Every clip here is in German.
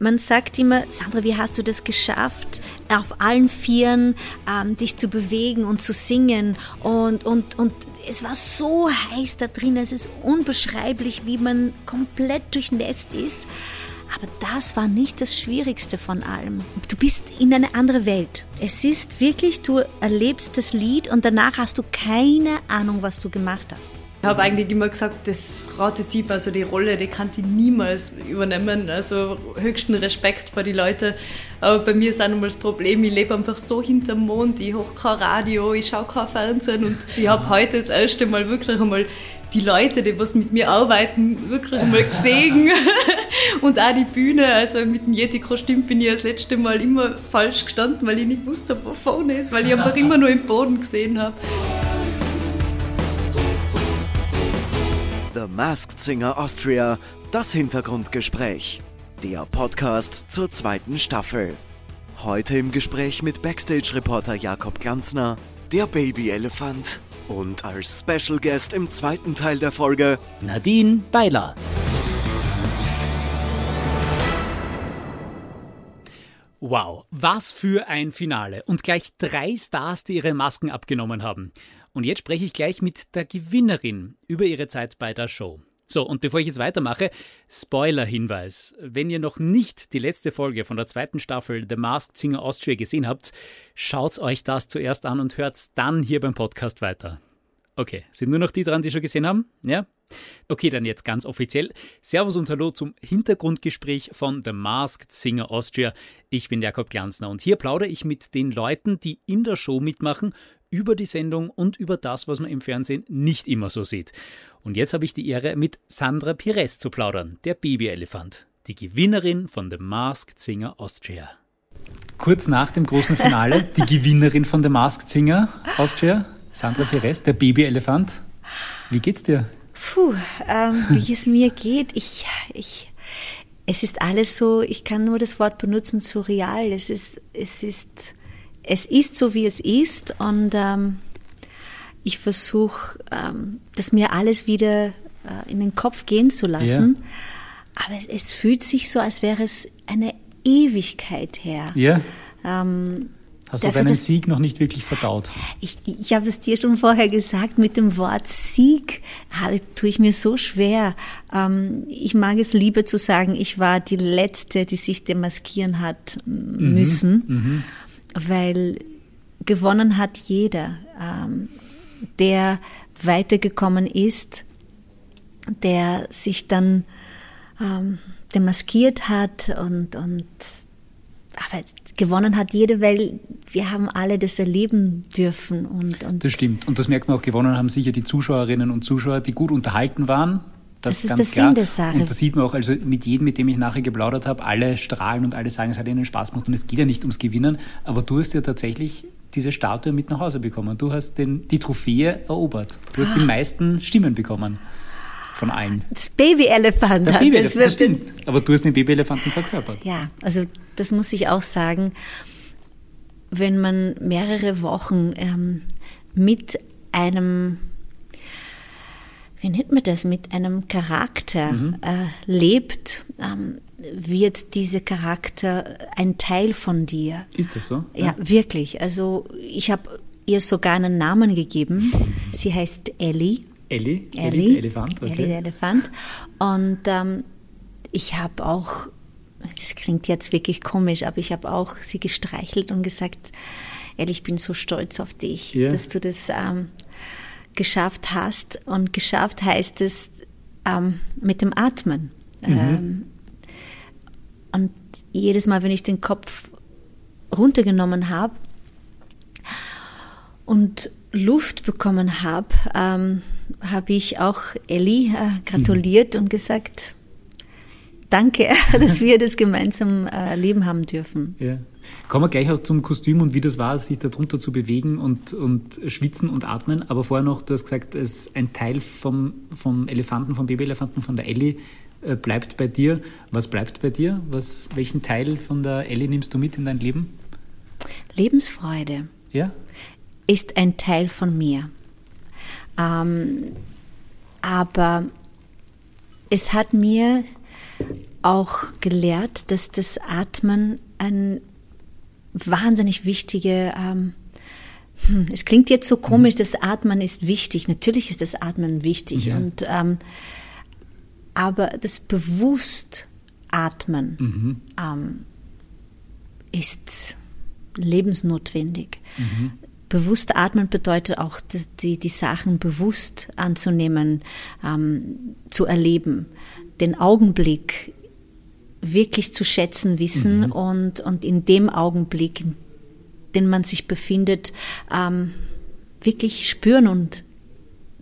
man sagt immer, Sandra, wie hast du das geschafft, auf allen Vieren ähm, dich zu bewegen und zu singen? Und, und, und es war so heiß da drin, es ist unbeschreiblich, wie man komplett durchnässt ist. Aber das war nicht das Schwierigste von allem. Du bist in eine andere Welt. Es ist wirklich, du erlebst das Lied und danach hast du keine Ahnung, was du gemacht hast. Ich habe eigentlich immer gesagt, das Ratetyp, also die Rolle, die kann ich niemals übernehmen. Also höchsten Respekt vor die Leute. Aber bei mir ist auch nochmal das Problem, ich lebe einfach so hinterm Mond, ich höre kein Radio, ich schaue kein Fernsehen und ich habe heute das erste Mal wirklich einmal die Leute, die was mit mir arbeiten, wirklich einmal gesehen. und auch die Bühne, also mit dem Yeti-Kostüm bin ich das letzte Mal immer falsch gestanden, weil ich nicht wusste, wo vorne ist, weil ich einfach immer nur im Boden gesehen habe. Masked Singer Austria, das Hintergrundgespräch. Der Podcast zur zweiten Staffel. Heute im Gespräch mit Backstage-Reporter Jakob Glanzner, der Baby-Elefant und als Special Guest im zweiten Teil der Folge Nadine Beiler. Wow, was für ein Finale. Und gleich drei Stars, die ihre Masken abgenommen haben. Und jetzt spreche ich gleich mit der Gewinnerin über ihre Zeit bei der Show. So, und bevor ich jetzt weitermache, Spoiler-Hinweis. Wenn ihr noch nicht die letzte Folge von der zweiten Staffel The Masked Singer Austria gesehen habt, schaut euch das zuerst an und hört dann hier beim Podcast weiter. Okay, sind nur noch die dran, die schon gesehen haben? Ja? Okay, dann jetzt ganz offiziell. Servus und Hallo zum Hintergrundgespräch von The Masked Singer Austria. Ich bin Jakob Glanzner und hier plaudere ich mit den Leuten, die in der Show mitmachen, über die Sendung und über das, was man im Fernsehen nicht immer so sieht. Und jetzt habe ich die Ehre, mit Sandra Pires zu plaudern, der Babyelefant, die Gewinnerin von The Masked Singer Austria. Kurz nach dem großen Finale, die Gewinnerin von The Masked Singer Austria, Sandra Pires, der Babyelefant. Wie geht's dir? Puh, ähm, wie es mir geht, ich, ich, es ist alles so, ich kann nur das Wort benutzen, surreal. Es ist, es ist, es ist so, wie es ist und ähm, ich versuche, ähm, das mir alles wieder äh, in den Kopf gehen zu lassen. Ja. Aber es, es, fühlt sich so, als wäre es eine Ewigkeit her. Ja. Ähm, Hast du deinen das, Sieg noch nicht wirklich verdaut? Ich, ich habe es dir schon vorher gesagt, mit dem Wort Sieg habe, tue ich mir so schwer. Ähm, ich mag es lieber zu sagen, ich war die Letzte, die sich demaskieren hat mhm, müssen, mhm. Weil gewonnen hat jeder. Ähm, der weitergekommen ist, der sich dann ähm, demaskiert hat und, und aber gewonnen hat jeder, weil wir haben alle das erleben dürfen. Und, und das stimmt. Und das merkt man auch, gewonnen haben sicher die Zuschauerinnen und Zuschauer, die gut unterhalten waren. Das, das ist der klar. Sinn der Sache. Und das sieht man auch, also mit jedem, mit dem ich nachher geplaudert habe, alle strahlen und alle sagen, es hat ihnen Spaß gemacht und es geht ja nicht ums Gewinnen. Aber du hast ja tatsächlich diese Statue mit nach Hause bekommen. Du hast den, die Trophäe erobert. Du hast die meisten Stimmen bekommen von allen. Das Babyelefant. Der Babyelefant, das, das stimmt. Aber du hast den Babyelefanten verkörpert. Ja, also das muss ich auch sagen. Wenn man mehrere Wochen ähm, mit einem wie nennt man das, mit einem Charakter mhm. äh, lebt, ähm, wird dieser Charakter ein Teil von dir. Ist das so? Ja, ja wirklich. Also ich habe ihr sogar einen Namen gegeben. Sie heißt Ellie. Ellie? Ellie, Ellie der Elefant. Okay. Ellie der Elefant. Und ähm, ich habe auch, das klingt jetzt wirklich komisch, aber ich habe auch sie gestreichelt und gesagt, Ellie, ich bin so stolz auf dich, yeah. dass du das ähm, geschafft hast. Und geschafft heißt es ähm, mit dem Atmen. Mhm. Ähm, und jedes Mal, wenn ich den Kopf runtergenommen habe und Luft bekommen habe, ähm, habe ich auch Ellie äh, gratuliert mhm. und gesagt, danke, dass wir das gemeinsam äh, leben haben dürfen. Ja. Kommen wir gleich auch zum Kostüm und wie das war, sich darunter zu bewegen und, und schwitzen und atmen. Aber vorher noch, du hast gesagt, es ein Teil vom, vom Elefanten, vom Babyelefanten, von der Ellie äh, bleibt bei dir. Was bleibt bei dir? Was, welchen Teil von der Ellie nimmst du mit in dein Leben? Lebensfreude. Ja? Ist ein Teil von mir. Ähm, aber es hat mir auch gelehrt, dass das Atmen ein wahnsinnig wichtige ähm, hm, es klingt jetzt so komisch, das Atmen ist wichtig. Natürlich ist das Atmen wichtig. Ja. Und, ähm, aber das bewusst Atmen Mhm. ähm, ist lebensnotwendig. Mhm. Bewusst atmen bedeutet auch, die, die Sachen bewusst anzunehmen, ähm, zu erleben, den Augenblick wirklich zu schätzen wissen Mhm. und, und in dem Augenblick, in dem man sich befindet, ähm, wirklich spüren und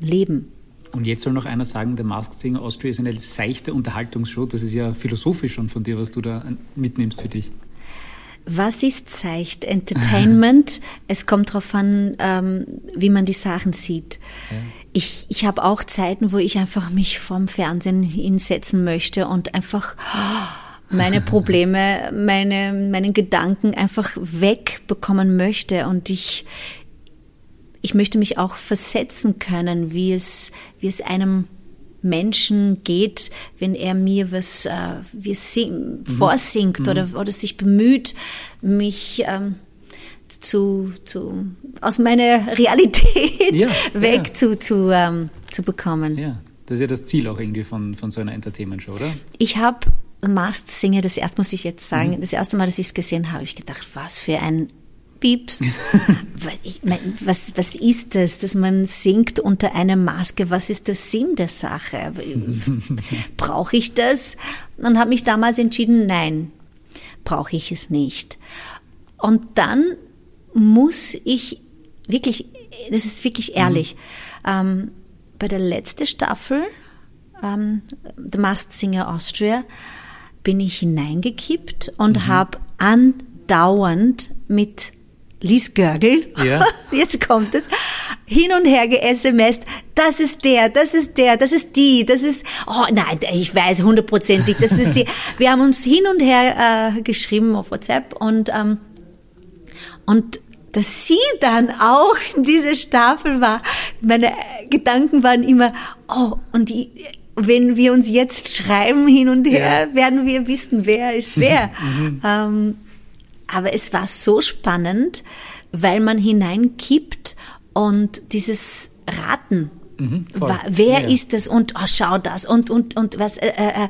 leben. Und jetzt soll noch einer sagen, der Masked Singer Austria ist eine seichte Unterhaltungsshow. Das ist ja philosophisch schon von dir, was du da mitnimmst für dich. Was ist seicht? Entertainment. es kommt darauf an, ähm, wie man die Sachen sieht. Ich, ich habe auch Zeiten, wo ich einfach mich vorm Fernsehen hinsetzen möchte und einfach meine Probleme, meine, meinen Gedanken einfach wegbekommen möchte. Und ich, ich möchte mich auch versetzen können, wie es, wie es einem Menschen geht, wenn er mir was äh, wie sing, vorsingt Oder, oder sich bemüht, mich ähm, zu, zu aus meiner Realität Ja, weg ja. zu, zu, ähm, zu bekommen. Ja, das ist ja das Ziel auch irgendwie von, von so einer Entertainment-Show, oder? Ich habe Masked Singer, das erste muss ich jetzt sagen, das erste Mal, dass ich es gesehen habe, ich gedacht, was für ein Pieps. was, ich mein, was, was ist das, dass man singt unter einer Maske? Was ist der Sinn der Sache? Brauche ich das? Und habe mich damals entschieden, nein, brauche ich es nicht. Und dann muss ich wirklich, das ist wirklich ehrlich, ähm, bei der letzten Staffel, ähm, The Masked Singer Austria, bin ich hineingekippt und habe andauernd mit Lies Görgel, Ja. jetzt kommt es, hin und her ge-SMSt, das ist der, das ist der, das ist die, das ist, oh nein, ich weiß hundertprozentig, das ist die. Wir haben uns hin und her äh, geschrieben auf WhatsApp und, ähm, und dass sie dann auch in dieser Staffel war, meine Gedanken waren immer, oh, und die, wenn wir uns jetzt schreiben hin und her, Ja. werden wir wissen, wer ist wer. ähm, aber es war so spannend, weil man hineinkippt und dieses Raten, wa- wer Ja. ist das und oh, schau das und und und was. Äh, äh,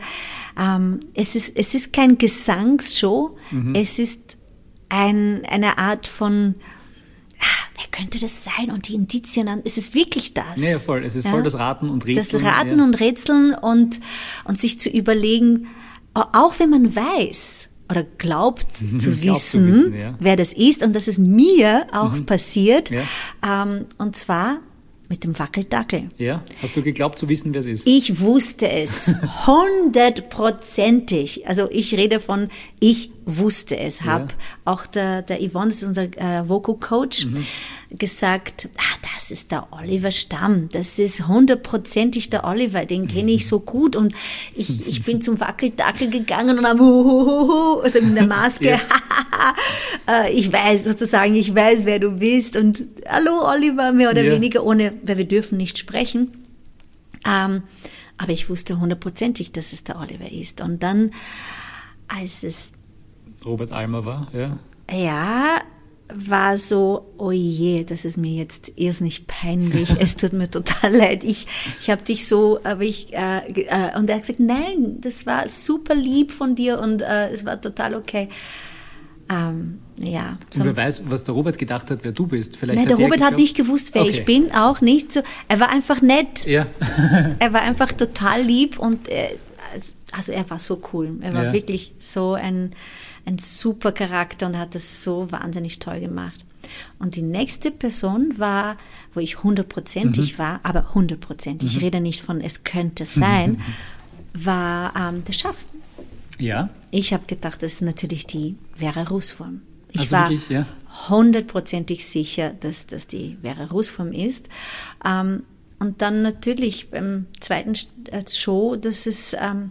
ähm, es ist es ist kein Gesangsshow, Mhm. es ist ein, eine Art von ah, wer könnte das sein und die Indizien an. Es ist wirklich das. Ja, ja, voll. Es ist voll das Raten und Rätseln, Das Raten ja. und Rätseln und und sich zu überlegen, auch wenn man weiß oder glaubt zu Glaubt zu wissen, wissen, ja. Mhm. wer das ist und dass es mir auch passiert. Ja. Ähm, und zwar mit dem Wackeldackel. Ja? Hast du geglaubt zu wissen, wer es ist? Ich wusste es hundertprozentig. Also ich rede von, ich wusste es. Hab auch der, der Yvonne, das ist unser äh, Vocal-Coach, gesagt, ah, das ist der Oliver Stamm. Das ist hundertprozentig der Oliver. Den kenne ich so gut. Und ich, ich bin zum Wackeldackel gegangen und am Huhuhuhu, also mit der Maske. Äh, ich weiß sozusagen, ich weiß, wer du bist. Und hallo Oliver, mehr oder Ja. weniger, ohne, weil wir dürfen nicht sprechen. Ähm, aber ich wusste hundertprozentig, dass es der Oliver ist. Und dann, als es, Robert Almer war, ja. ja, war so, oh je, das ist mir jetzt irrsinnig peinlich. es tut mir total leid. Ich, ich habe dich so, aber ich, äh, äh, und er hat gesagt, nein, das war super lieb von dir und äh, es war total okay. Ähm, ja. Und wer weiß, was der Robert gedacht hat, wer du bist. Vielleicht Nein, der er Robert hat geglaubt- nicht gewusst, wer Okay. ich bin, auch nicht so. Er war einfach nett. Ja. Er war einfach total lieb und äh, also er war so cool. Er war Ja. wirklich so ein, ein super Charakter und hat das so wahnsinnig toll gemacht. Und die nächste Person war, wo ich hundertprozentig war, aber hundertprozentig, ich rede nicht von es könnte sein, war ähm, der Schaff. ja. Ich habe gedacht, das ist natürlich die Vera Rußform. Ich Also war wirklich, ja? hundertprozentig sicher, dass das die Vera Rußform ist. Ähm, und dann natürlich beim zweiten äh, Show, dass es ähm,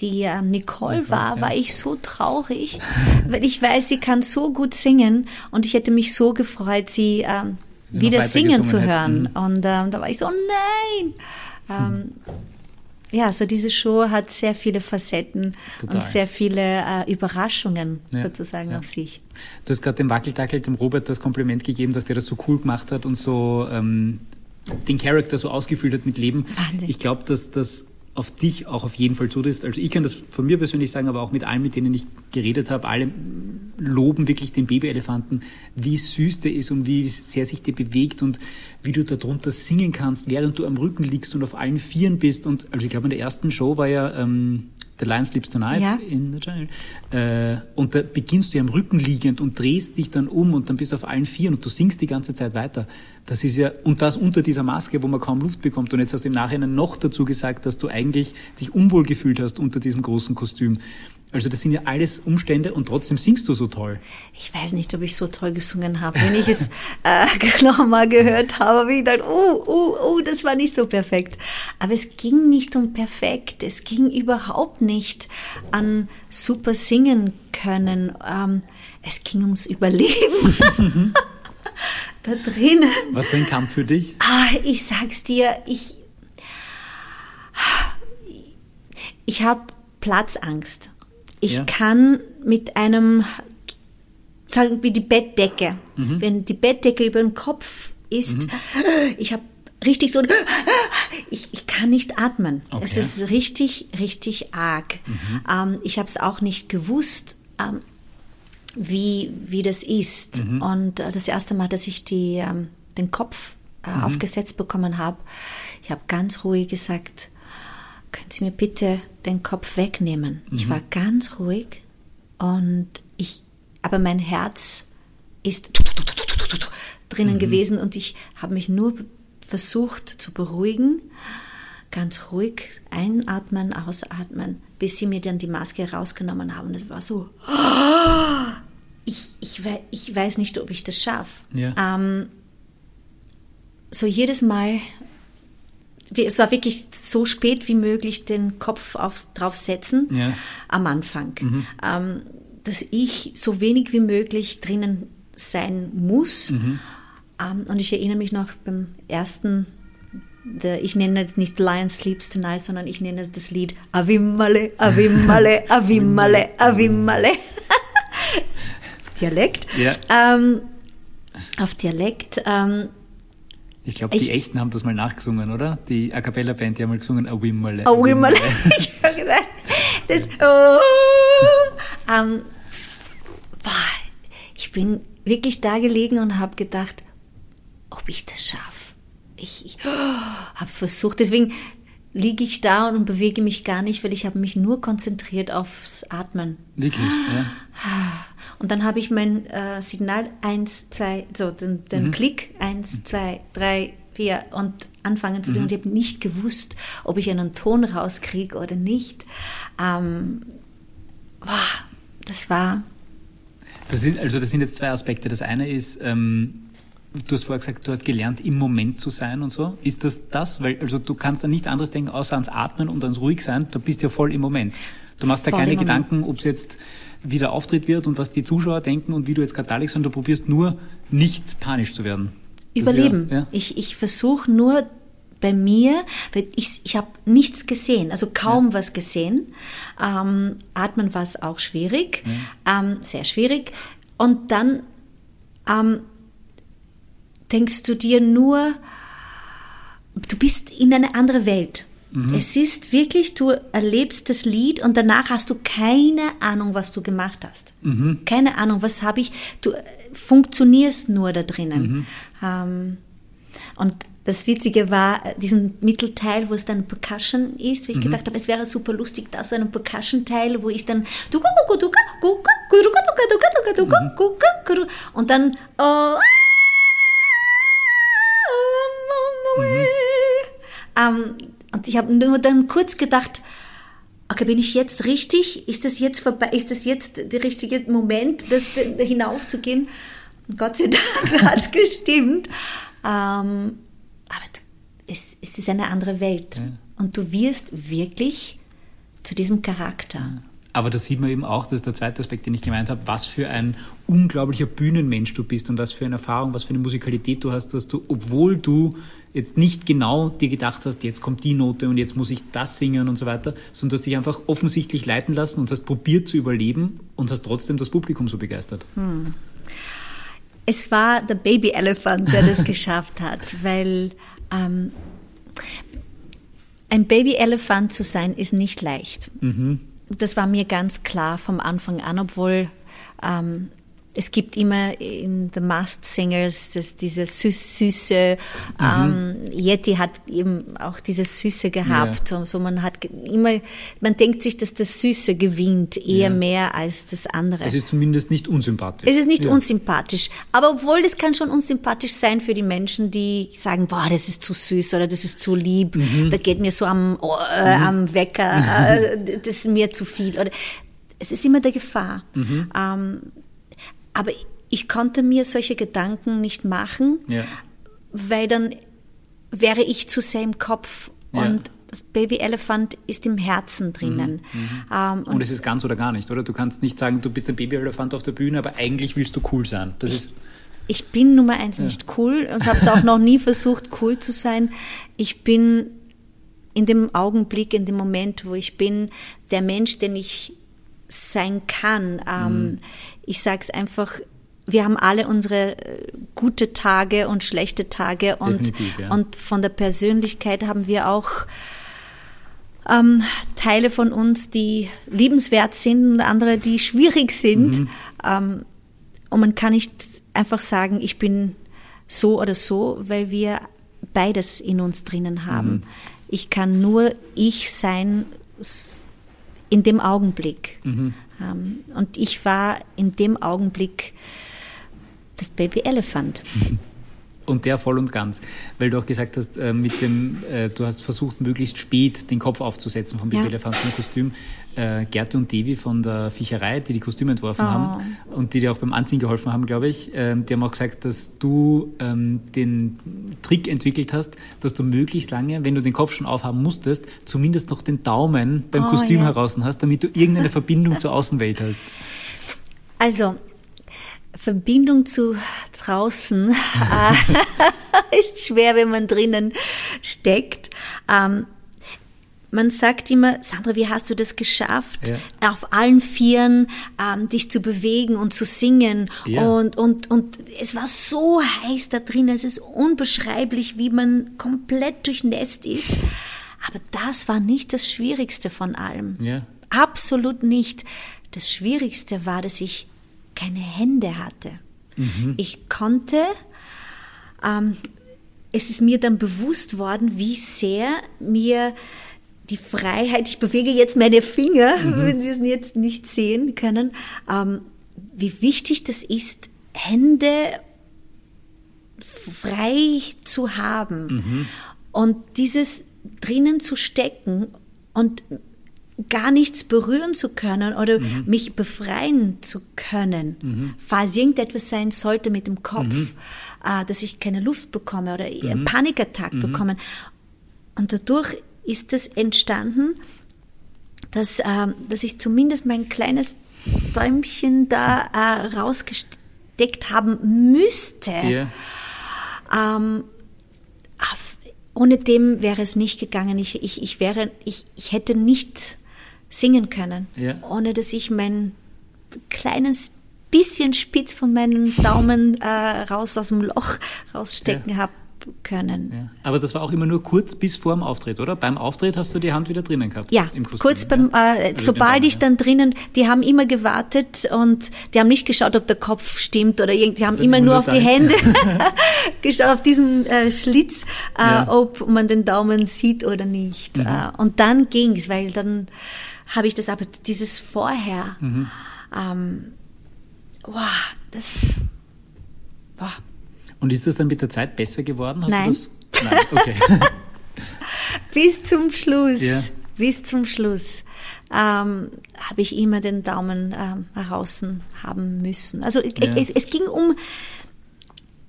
die ähm, Nicole war, war ich so traurig, weil ich weiß, sie kann so gut singen und ich hätte mich so gefreut, sie ähm, Sie wieder singen zu hören. hätte. Und ähm, da war ich so, nein. Ähm, ja, so diese Show hat sehr viele Facetten Total. und sehr viele äh, Überraschungen Ja, sozusagen ja. auf sich. Du hast gerade dem Wackeldackel, dem Robert, das Kompliment gegeben, dass der das so cool gemacht hat und so ähm, den Charakter so ausgefüllt hat mit Leben. Wahnsinn. Ich glaube, dass das auf dich auch auf jeden Fall zutrifft. Also ich kann das von mir persönlich sagen, aber auch mit allen, mit denen ich geredet habe, alle loben wirklich den Babyelefanten, wie süß der ist und wie sehr sich der bewegt und wie du darunter singen kannst, während du am Rücken liegst und auf allen Vieren bist. Und also ich glaube, in der ersten Show war ja ähm, The Lion Sleeps Tonight Ja. in the. Äh, und da beginnst du ja am Rücken liegend und drehst dich dann um und dann bist du auf allen Vieren und du singst die ganze Zeit weiter. Das ist ja, und das unter dieser Maske, wo man kaum Luft bekommt. Und jetzt hast du im Nachhinein noch dazu gesagt, dass du eigentlich dich unwohl gefühlt hast unter diesem großen Kostüm. Also das sind ja alles Umstände und trotzdem singst du so toll. Ich weiß nicht, ob ich so toll gesungen habe. Wenn ich es äh, nochmal gehört habe, habe ich gedacht, oh, oh, oh, das war nicht so perfekt. Aber es ging nicht um perfekt. Es ging überhaupt nicht an super singen können. Ähm, es ging ums Überleben. da drinnen. Was für ein Kampf für dich? Ah, ich sag's dir, ich, ich habe Platzangst. Ich Ja. kann mit einem, sagen wir die Bettdecke, Mhm. wenn die Bettdecke über dem Kopf ist, ich habe richtig so, ich, ich kann nicht atmen. Es Okay. ist richtig, richtig arg. Ähm, ich habe es auch nicht gewusst. Ähm, wie, wie das ist. Und äh, das erste Mal, dass ich die, ähm, den Kopf äh, aufgesetzt bekommen habe, ich habe ganz ruhig gesagt, können Sie mir bitte den Kopf wegnehmen? Ich war ganz ruhig und ich, aber mein Herz ist drinnen gewesen und ich habe mich nur versucht zu beruhigen, ganz ruhig einatmen, ausatmen, bis sie mir dann die Maske rausgenommen haben. Es war so, ich, ich, ich weiß nicht, ob ich das schaffe. Ja. Ähm, so jedes Mal, es war wirklich so spät wie möglich den Kopf auf, draufsetzen Ja. am Anfang, ähm, dass ich so wenig wie möglich drinnen sein muss. Ähm, und ich erinnere mich noch beim ersten, ich nenne es nicht Lion Sleeps Tonight, sondern ich nenne das Lied Avimmale, Avimmale, Avimmale, Avimmale. Dialekt. Ja. Ähm, auf Dialekt. Ähm, Ich glaube, die Echten haben das mal nachgesungen, oder? Die A Cappella Band, die haben mal gesungen, A Wimmerle. Oh, Wimmel. ich habe gedacht, das, oh, ähm, boah, ich bin wirklich da gelegen und habe gedacht, ob ich das schaffe. Ich, ich habe versucht, deswegen liege ich da und bewege mich gar nicht, weil ich habe mich nur konzentriert aufs Atmen. Wirklich, ja. Und dann habe ich mein äh, Signal eins, zwei, so den, den Klick eins, zwei, drei, vier und anfangen zu singen. Und ich habe nicht gewusst, ob ich einen Ton rauskriege oder nicht. Ähm, boah, das war Das sind, also das sind jetzt zwei Aspekte. Das eine ist, ähm, du hast vorher gesagt, du hast gelernt, im Moment zu sein und so. Ist das das? Weil, also du kannst an nichts anderes denken, außer ans Atmen und ans ruhig sein. Du bist ja voll im Moment. Du machst da keine. Gedanken, ob es jetzt wieder Auftritt wird und was die Zuschauer denken und wie du jetzt gerade da liegst, sondern du probierst nur nicht panisch zu werden. Überleben. Ja, ja. Ich, ich versuche nur bei mir, ich, ich habe nichts gesehen, also kaum was gesehen. Ähm, atmen war es auch schwierig, ähm, sehr schwierig. Und dann ähm, denkst du dir nur, du bist in eine andere Welt. Es ist wirklich, du erlebst das Lied und danach hast du keine Ahnung, was du gemacht hast. Keine Ahnung, was habe ich. Du äh, funktionierst nur da drinnen. Ähm, und das Witzige war, äh, diesen Mittelteil, wo es dann Percussion ist, wo ich gedacht habe, es wäre super lustig, da so einen Percussion-Teil, wo ich dann und dann oh, ähm, und ich habe nur dann kurz gedacht, okay, bin ich jetzt richtig? Ist das jetzt vorbei? Ist das jetzt der richtige Moment, das da hinaufzugehen? Und Gott sei Dank hat es gestimmt. Ähm, aber du, es, es ist eine andere Welt. Und du wirst wirklich zu diesem Charakter. Aber da sieht man eben auch, das ist der zweite Aspekt, den ich gemeint habe, was für ein unglaublicher Bühnenmensch du bist und was für eine Erfahrung, was für eine Musikalität du hast, dass du, obwohl du jetzt nicht genau dir gedacht hast, jetzt kommt die Note und jetzt muss ich das singen und so weiter, sondern du hast dich einfach offensichtlich leiten lassen und hast probiert zu überleben und hast trotzdem das Publikum so begeistert. Hm. Es war der Baby Elephant, der das geschafft hat, weil ähm, ein Baby Elefant zu sein ist nicht leicht. Mhm das war mir ganz klar vom Anfang an, obwohl ähm, es gibt immer in The Masked Singers das, diese süß, süße, mhm. ähm, Yeti hat eben auch dieses Süße gehabt. Ja. So, man hat immer, man denkt sich, dass das Süße gewinnt, eher ja. mehr als das andere. Es ist zumindest nicht unsympathisch. Es ist nicht ja. unsympathisch. Aber obwohl das kann schon unsympathisch sein für die Menschen, die sagen, boah, das ist zu süß oder das ist zu lieb, mhm. da geht mir so am, äh, mhm. am Wecker, äh, das ist mir zu viel. Oder, es ist immer der Gefahr. Mhm. Ähm, aber ich konnte mir solche Gedanken nicht machen, ja. weil dann wäre ich zu sehr im Kopf ja. und das Baby Elefant ist im Herzen drinnen. Mhm, mhm. ähm, und, und, es ist ganz oder gar nicht, oder? Du kannst nicht sagen, du bist ein Baby Elefant auf der Bühne, aber eigentlich willst du cool sein. Das ich, ist ich bin Nummer eins ja. nicht cool und habe es auch noch nie versucht, cool zu sein. Ich bin in dem Augenblick, in dem Moment, wo ich bin, der Mensch, den ich sein kann. Ähm, mhm. Ich sage es einfach, wir haben alle unsere äh, gute Tage und schlechte Tage und, ja. und von der Persönlichkeit haben wir auch ähm, Teile von uns, die liebenswert sind und andere, die schwierig sind. Mhm. Ähm, und man kann nicht einfach sagen, ich bin so oder so, weil wir beides in uns drinnen haben. Mhm. Ich kann nur ich sein, in dem Augenblick. Mhm. Ähm, und ich war in dem Augenblick das Baby Elephant. Und der voll und ganz, weil du auch gesagt hast, äh, mit dem, äh, du hast versucht, möglichst spät den Kopf aufzusetzen vom Baby Elephant im Kostüm. Äh, Gerte und Devi von der Fischerei, die die Kostüme entworfen oh. haben und die dir auch beim Anziehen geholfen haben, glaube ich, ähm, die haben auch gesagt, dass du ähm, den Trick entwickelt hast, dass du möglichst lange, wenn du den Kopf schon aufhaben musstest, zumindest noch den Daumen beim oh, Kostüm ja. heraus hast, damit du irgendeine Verbindung zur Außenwelt hast. Also, Verbindung zu draußen äh, ist schwer, wenn man drinnen steckt. Ähm, man sagt immer, Sandra, wie hast du das geschafft, ja. auf allen Vieren ähm, dich zu bewegen und zu singen? Ja. Und, und, und es war so heiß da drin, es ist unbeschreiblich, wie man komplett durchnässt ist. Aber das war nicht das Schwierigste von allem. Ja. Absolut nicht. Das Schwierigste war, dass ich keine Hände hatte. Mhm. Ich konnte, ähm, es ist mir dann bewusst worden, wie sehr mir die Freiheit, ich bewege jetzt meine Finger, mhm. wenn Sie es jetzt nicht sehen können, ähm, wie wichtig das ist, Hände frei zu haben mhm. und dieses drinnen zu stecken und gar nichts berühren zu können oder mhm. mich befreien zu können, mhm. falls irgendetwas sein sollte mit dem Kopf, mhm. äh, dass ich keine Luft bekomme oder mhm. Panikattack mhm. bekomme. Und dadurch ist es entstanden, dass, äh, dass ich zumindest mein kleines Däumchen da äh, rausgesteckt haben müsste. Yeah. Ähm, ohne dem wäre es nicht gegangen. Ich, ich, ich wäre, ich, ich hätte nicht singen können, ja. ohne dass ich mein kleines bisschen spitz von meinem Daumen äh, raus aus dem Loch rausstecken ja. habe können. Ja. Aber das war auch immer nur kurz bis vor dem Auftritt, oder? Beim Auftritt hast du die Hand wieder drinnen gehabt? Ja, kurz beim, äh, also sobald ich dann drinnen, die haben immer gewartet und die haben nicht geschaut, ob der Kopf stimmt oder irgendwie, die haben also immer nur auf die Hände geschaut, auf diesen äh, Schlitz, äh, ja. ob man den Daumen sieht oder nicht. Mhm. Äh, und dann ging's, weil dann habe ich das aber, dieses Vorher, mhm. ähm, wow, das, wow. Und ist das dann mit der Zeit besser geworden? Hast Nein. Nein, okay. bis zum Schluss, ja. bis zum Schluss ähm, habe ich immer den Daumen ähm, heraus haben müssen. Also ja. es, es, ging um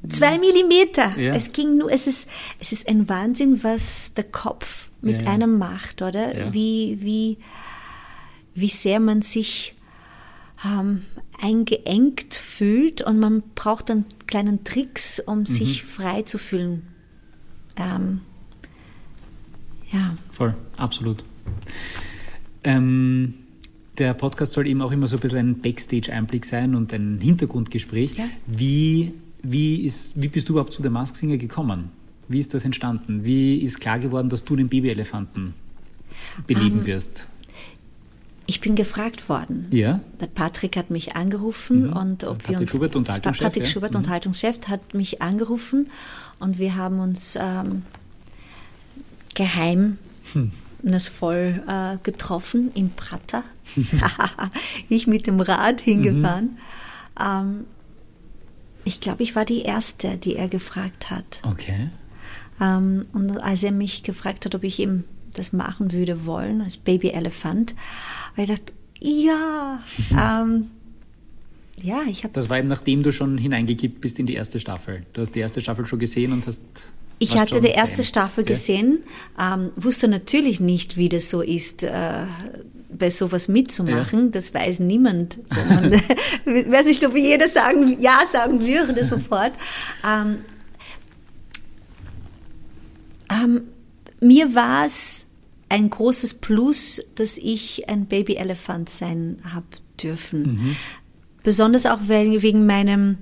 zwei Millimeter. Ja. Es ging nur, es ist, es ist ein Wahnsinn, was der Kopf mit einem macht, oder? Wie, wie, wie sehr man sich ähm, eingeengt fühlt und man braucht dann kleinen Tricks, um sich frei zu fühlen. Ähm, ja. Voll, absolut. Ähm, der Podcast soll eben auch immer so ein bisschen ein Backstage-Einblick sein und ein Hintergrundgespräch. Ja. Wie, wie, ist, wie bist du überhaupt zu der Mask Singer gekommen? Wie ist das entstanden? Wie ist klar geworden, dass du den Babyelefanten beleben Ähm, wirst? Ich bin gefragt worden. Ja? Der Patrick hat mich angerufen Mhm. und ob Patrick wir uns. Schubert, Unterhaltungschef, Patrick ja. Schubert, Mhm. Unterhaltungschef, hat mich angerufen und wir haben uns ähm, geheimnisvoll äh, getroffen im Prater. ich mit dem Rad hingefahren. Ähm, ich glaube, ich war die Erste, die er gefragt hat. Okay. Ähm, und als er mich gefragt hat, ob ich ihm das machen würde wollen, als Babyelefant, habe ich gedacht, ja, ähm, ja, ich habe Das war eben nachdem du schon hineingekippt bist in die erste Staffel. Du hast die erste Staffel schon gesehen und hast. Ich hatte die erste. Staffel Ja. gesehen, ähm, wusste natürlich nicht, wie das so ist, äh, bei sowas mitzumachen. Das weiß niemand. man- Ich weiß nicht, ob jeder sagen, ja sagen würde sofort. Ähm, ähm, mir war es ein großes Plus, dass ich ein Babyelefant sein habe dürfen. Besonders auch wegen meinem,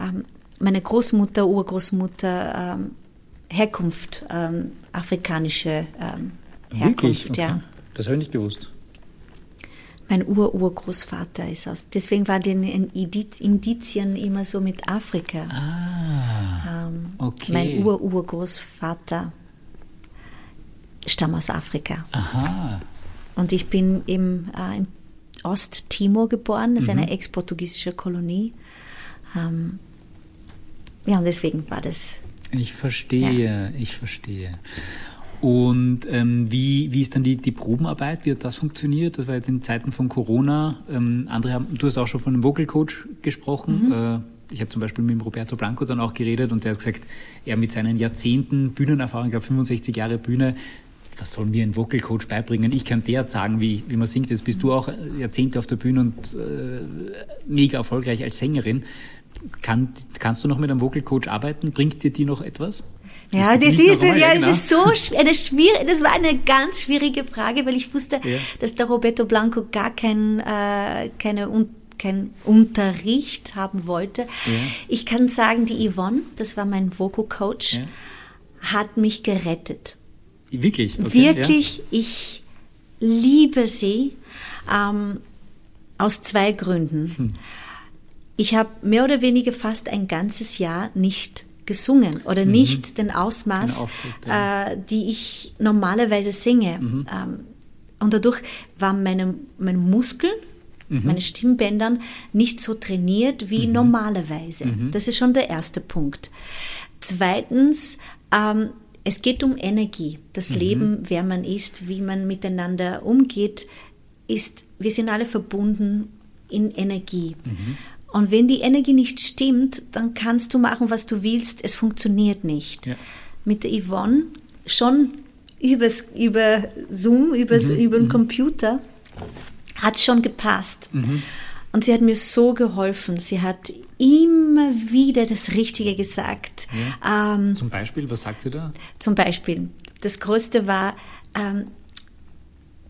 ähm, meiner Großmutter, Urgroßmutter, ähm, Herkunft, ähm, afrikanische ähm, Herkunft, Okay. ja. Das habe ich nicht gewusst. Mein Ur-Urgroßvater ist aus. Deswegen waren die Indiz- Indizien immer so mit Afrika. Ah. Ähm, okay. Mein Ur-Urgroßvater stammt aus Afrika. Aha. Und ich bin im, äh, im Osttimor geboren, das ist Mhm. eine ex-portugiesische Kolonie. Ähm, ja, und deswegen war das. Ich verstehe, ich verstehe. Und ähm, wie, wie ist dann die, die Probenarbeit? Wie hat das funktioniert? Das war jetzt in Zeiten von Corona. Ähm, andere haben, du hast auch schon von einem Vocal Coach gesprochen. Mhm. Äh, ich habe zum Beispiel mit Roberto Blanco dann auch geredet und der hat gesagt, er mit seinen Jahrzehnten Bühnenerfahrung, ich glaube 65 Jahre Bühne, was soll mir ein Vocal Coach beibringen? Ich kann der sagen, wie, wie man singt. Jetzt bist du auch Jahrzehnte auf der Bühne und äh, mega erfolgreich als Sängerin. Kann, kannst du noch mit einem Vocal Coach arbeiten? Bringt dir die noch etwas? Ja, das ist, normal, ja, genau. das ist so eine schwierige, das war eine ganz schwierige Frage, weil ich wusste, Ja. dass der Roberto Blanco gar kein, äh, keine, un, kein Unterricht haben wollte. Ich kann sagen, die Yvonne, das war mein Vocal Coach, Ja. hat mich gerettet. Wirklich? Okay, Wirklich, ich liebe sie ähm, aus zwei Gründen. Hm. Ich habe mehr oder weniger fast ein ganzes Jahr nicht gesungen oder nicht den Ausmaß, Keine Auftritte, ja. äh, die ich normalerweise singe. Mhm. Ähm, und dadurch waren meine, meine Muskeln, Mhm. meine Stimmbändern nicht so trainiert wie normalerweise. Mhm. Das ist schon der erste Punkt. Zweitens, ähm, es geht um Energie. Das Leben, wer man ist, wie man miteinander umgeht, ist, wir sind alle verbunden in Energie. Und wenn die Energie nicht stimmt, dann kannst du machen, was du willst. Es funktioniert nicht. Ja. Mit der Yvonne schon übers, über Zoom, übers, über den Computer, hat schon gepasst. Und sie hat mir so geholfen. Sie hat immer wieder das Richtige gesagt. Ähm, Zum Beispiel, was sagt sie da? zum Beispiel, das Größte war ähm,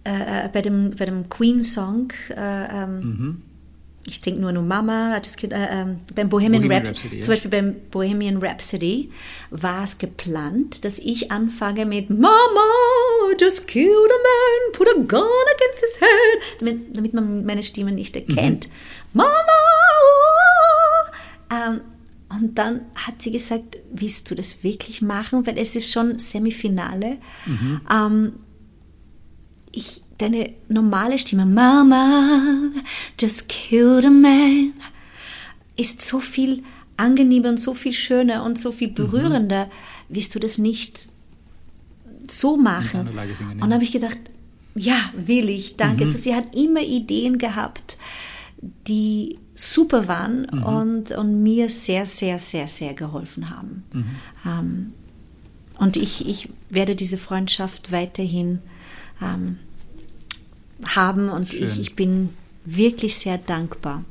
äh, äh, bei dem, bei dem Queen-Song, äh, ähm, ich denke nur an Mama, hat das kind, äh, ähm, beim Bohemian, Bohemian Rhapsody, ja. zum Beispiel beim Bohemian Rhapsody war es geplant, dass ich anfange mit Mama, just killed a man, put a gun against his head, damit, damit man meine Stimme nicht erkennt. Mama! Ähm, und dann hat sie gesagt, willst du das wirklich machen? Weil es ist schon Semifinale. Ähm, ich, deine normale Stimme, Mama, just killed a man, ist so viel angenehmer und so viel schöner und so viel berührender. Willst du das nicht so machen? singen, ja. Und dann habe ich gedacht, ja, will ich, danke. Also sie hat immer Ideen gehabt, die super waren und, und mir sehr, sehr, sehr, sehr geholfen haben. Ähm, und ich, ich werde diese Freundschaft weiterhin ähm, haben und ich, ich bin wirklich sehr dankbar.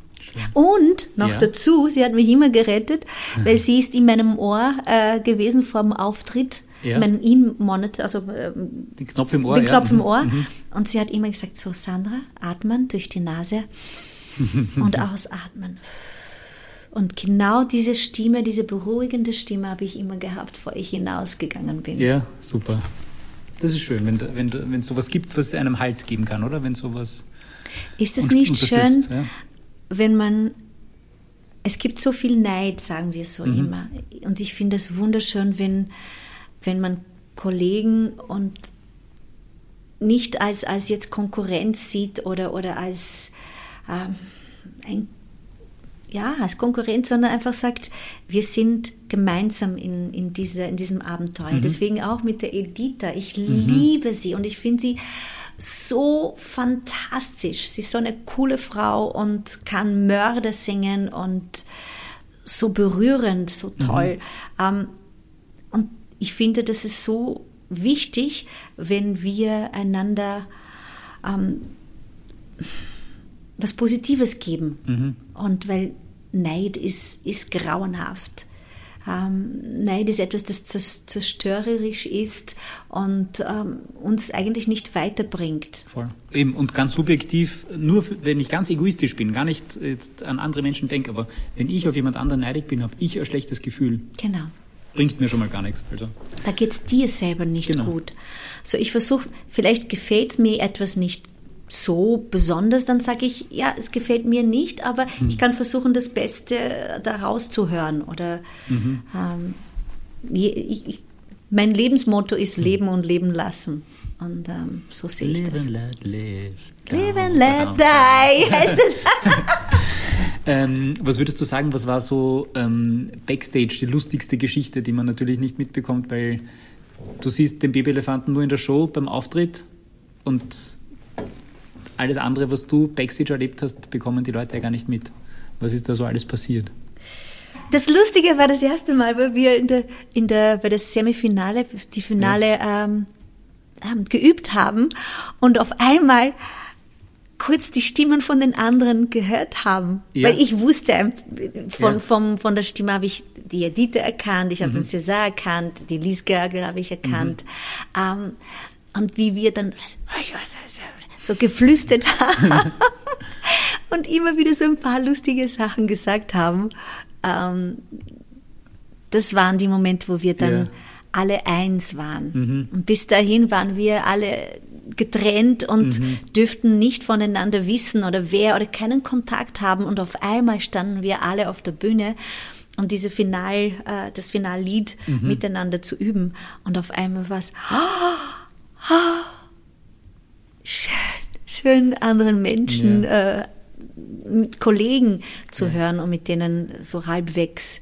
Und noch ja. dazu, sie hat mich immer gerettet, weil sie ist in meinem Ohr äh, gewesen vom Auftritt. Ja. Mein In-Monitor, also äh, den Knopf im Ohr. Den Knopf ja. im Ohr. Mhm. Und sie hat immer gesagt: So, Sandra, atmen durch die Nase und ausatmen. Und genau diese Stimme, diese beruhigende Stimme habe ich immer gehabt, bevor ich hinausgegangen bin. Ja, super. Das ist schön, wenn wenn wenn es sowas gibt, was einem Halt geben kann, oder? Wenn sowas. Ist es nicht schön, ja? wenn man es gibt so viel Neid, sagen wir so mhm. immer. Und ich finde es wunderschön, wenn, wenn man Kollegen und nicht als, als jetzt Konkurrenz sieht oder, oder als, ähm, ein, ja, als Konkurrenz, sondern einfach sagt, wir sind gemeinsam in, in, diese, in diesem Abenteuer. Mhm. Deswegen auch mit der Editha. Ich mhm. liebe sie und ich finde sie so fantastisch. Sie ist so eine coole Frau und kann Mörder singen und so berührend, so mhm. toll. Mhm. Ähm, und ich finde, das ist so wichtig, wenn wir einander ähm, was Positives geben. Und weil Neid ist, ist grauenhaft. Ähm, Neid ist etwas, das zerstörerisch ist und ähm, uns eigentlich nicht weiterbringt. Voll. Eben, und ganz subjektiv, nur wenn ich ganz egoistisch bin, gar nicht jetzt an andere Menschen denke, aber wenn ich auf jemand anderen neidig bin, habe ich ein schlechtes Gefühl. Genau. Bringt mir schon mal gar nichts. Also. Da geht es dir selber nicht genau. gut. So, ich versuche, vielleicht gefällt mir etwas nicht so besonders, dann sage ich, ja, es gefällt mir nicht, aber mhm. ich kann versuchen, das Beste daraus zu hören. Oder mhm. ähm, ich, ich, mein Lebensmotto ist mhm. Leben und Leben lassen. Und ähm, so sehe ich live das. Let live. Live and let die, heißt es. ähm, was würdest du sagen, was war so ähm, Backstage die lustigste Geschichte, die man natürlich nicht mitbekommt, weil du siehst den Babyelefanten nur in der Show beim Auftritt und alles andere, was du Backstage erlebt hast, bekommen die Leute ja gar nicht mit. Was ist da so alles passiert? Das Lustige war das erste Mal, wo wir in der, in der, bei der Semifinale, die Finale ja. ähm, geübt haben und auf einmal kurz die Stimmen von den anderen gehört haben. Ja. Weil ich wusste, ähm, von, ja. von, von der Stimme habe ich die Edith erkannt, ich habe mhm. den César erkannt, die Liz Görgel habe ich erkannt. Mhm. Ähm, und wie wir dann so geflüstert haben und immer wieder so ein paar lustige Sachen gesagt haben. Ähm, das waren die Momente, wo wir dann ja. alle eins waren. Mhm. Und bis dahin waren wir alle getrennt und mhm. dürften nicht voneinander wissen oder wer oder keinen Kontakt haben. Und auf einmal standen wir alle auf der Bühne um diese Final, äh, das Finallied mhm. miteinander zu üben. Und auf einmal war es, oh, oh, schön, schön anderen Menschen, ja. äh, Kollegen zu ja. hören und mit denen so halbwegs,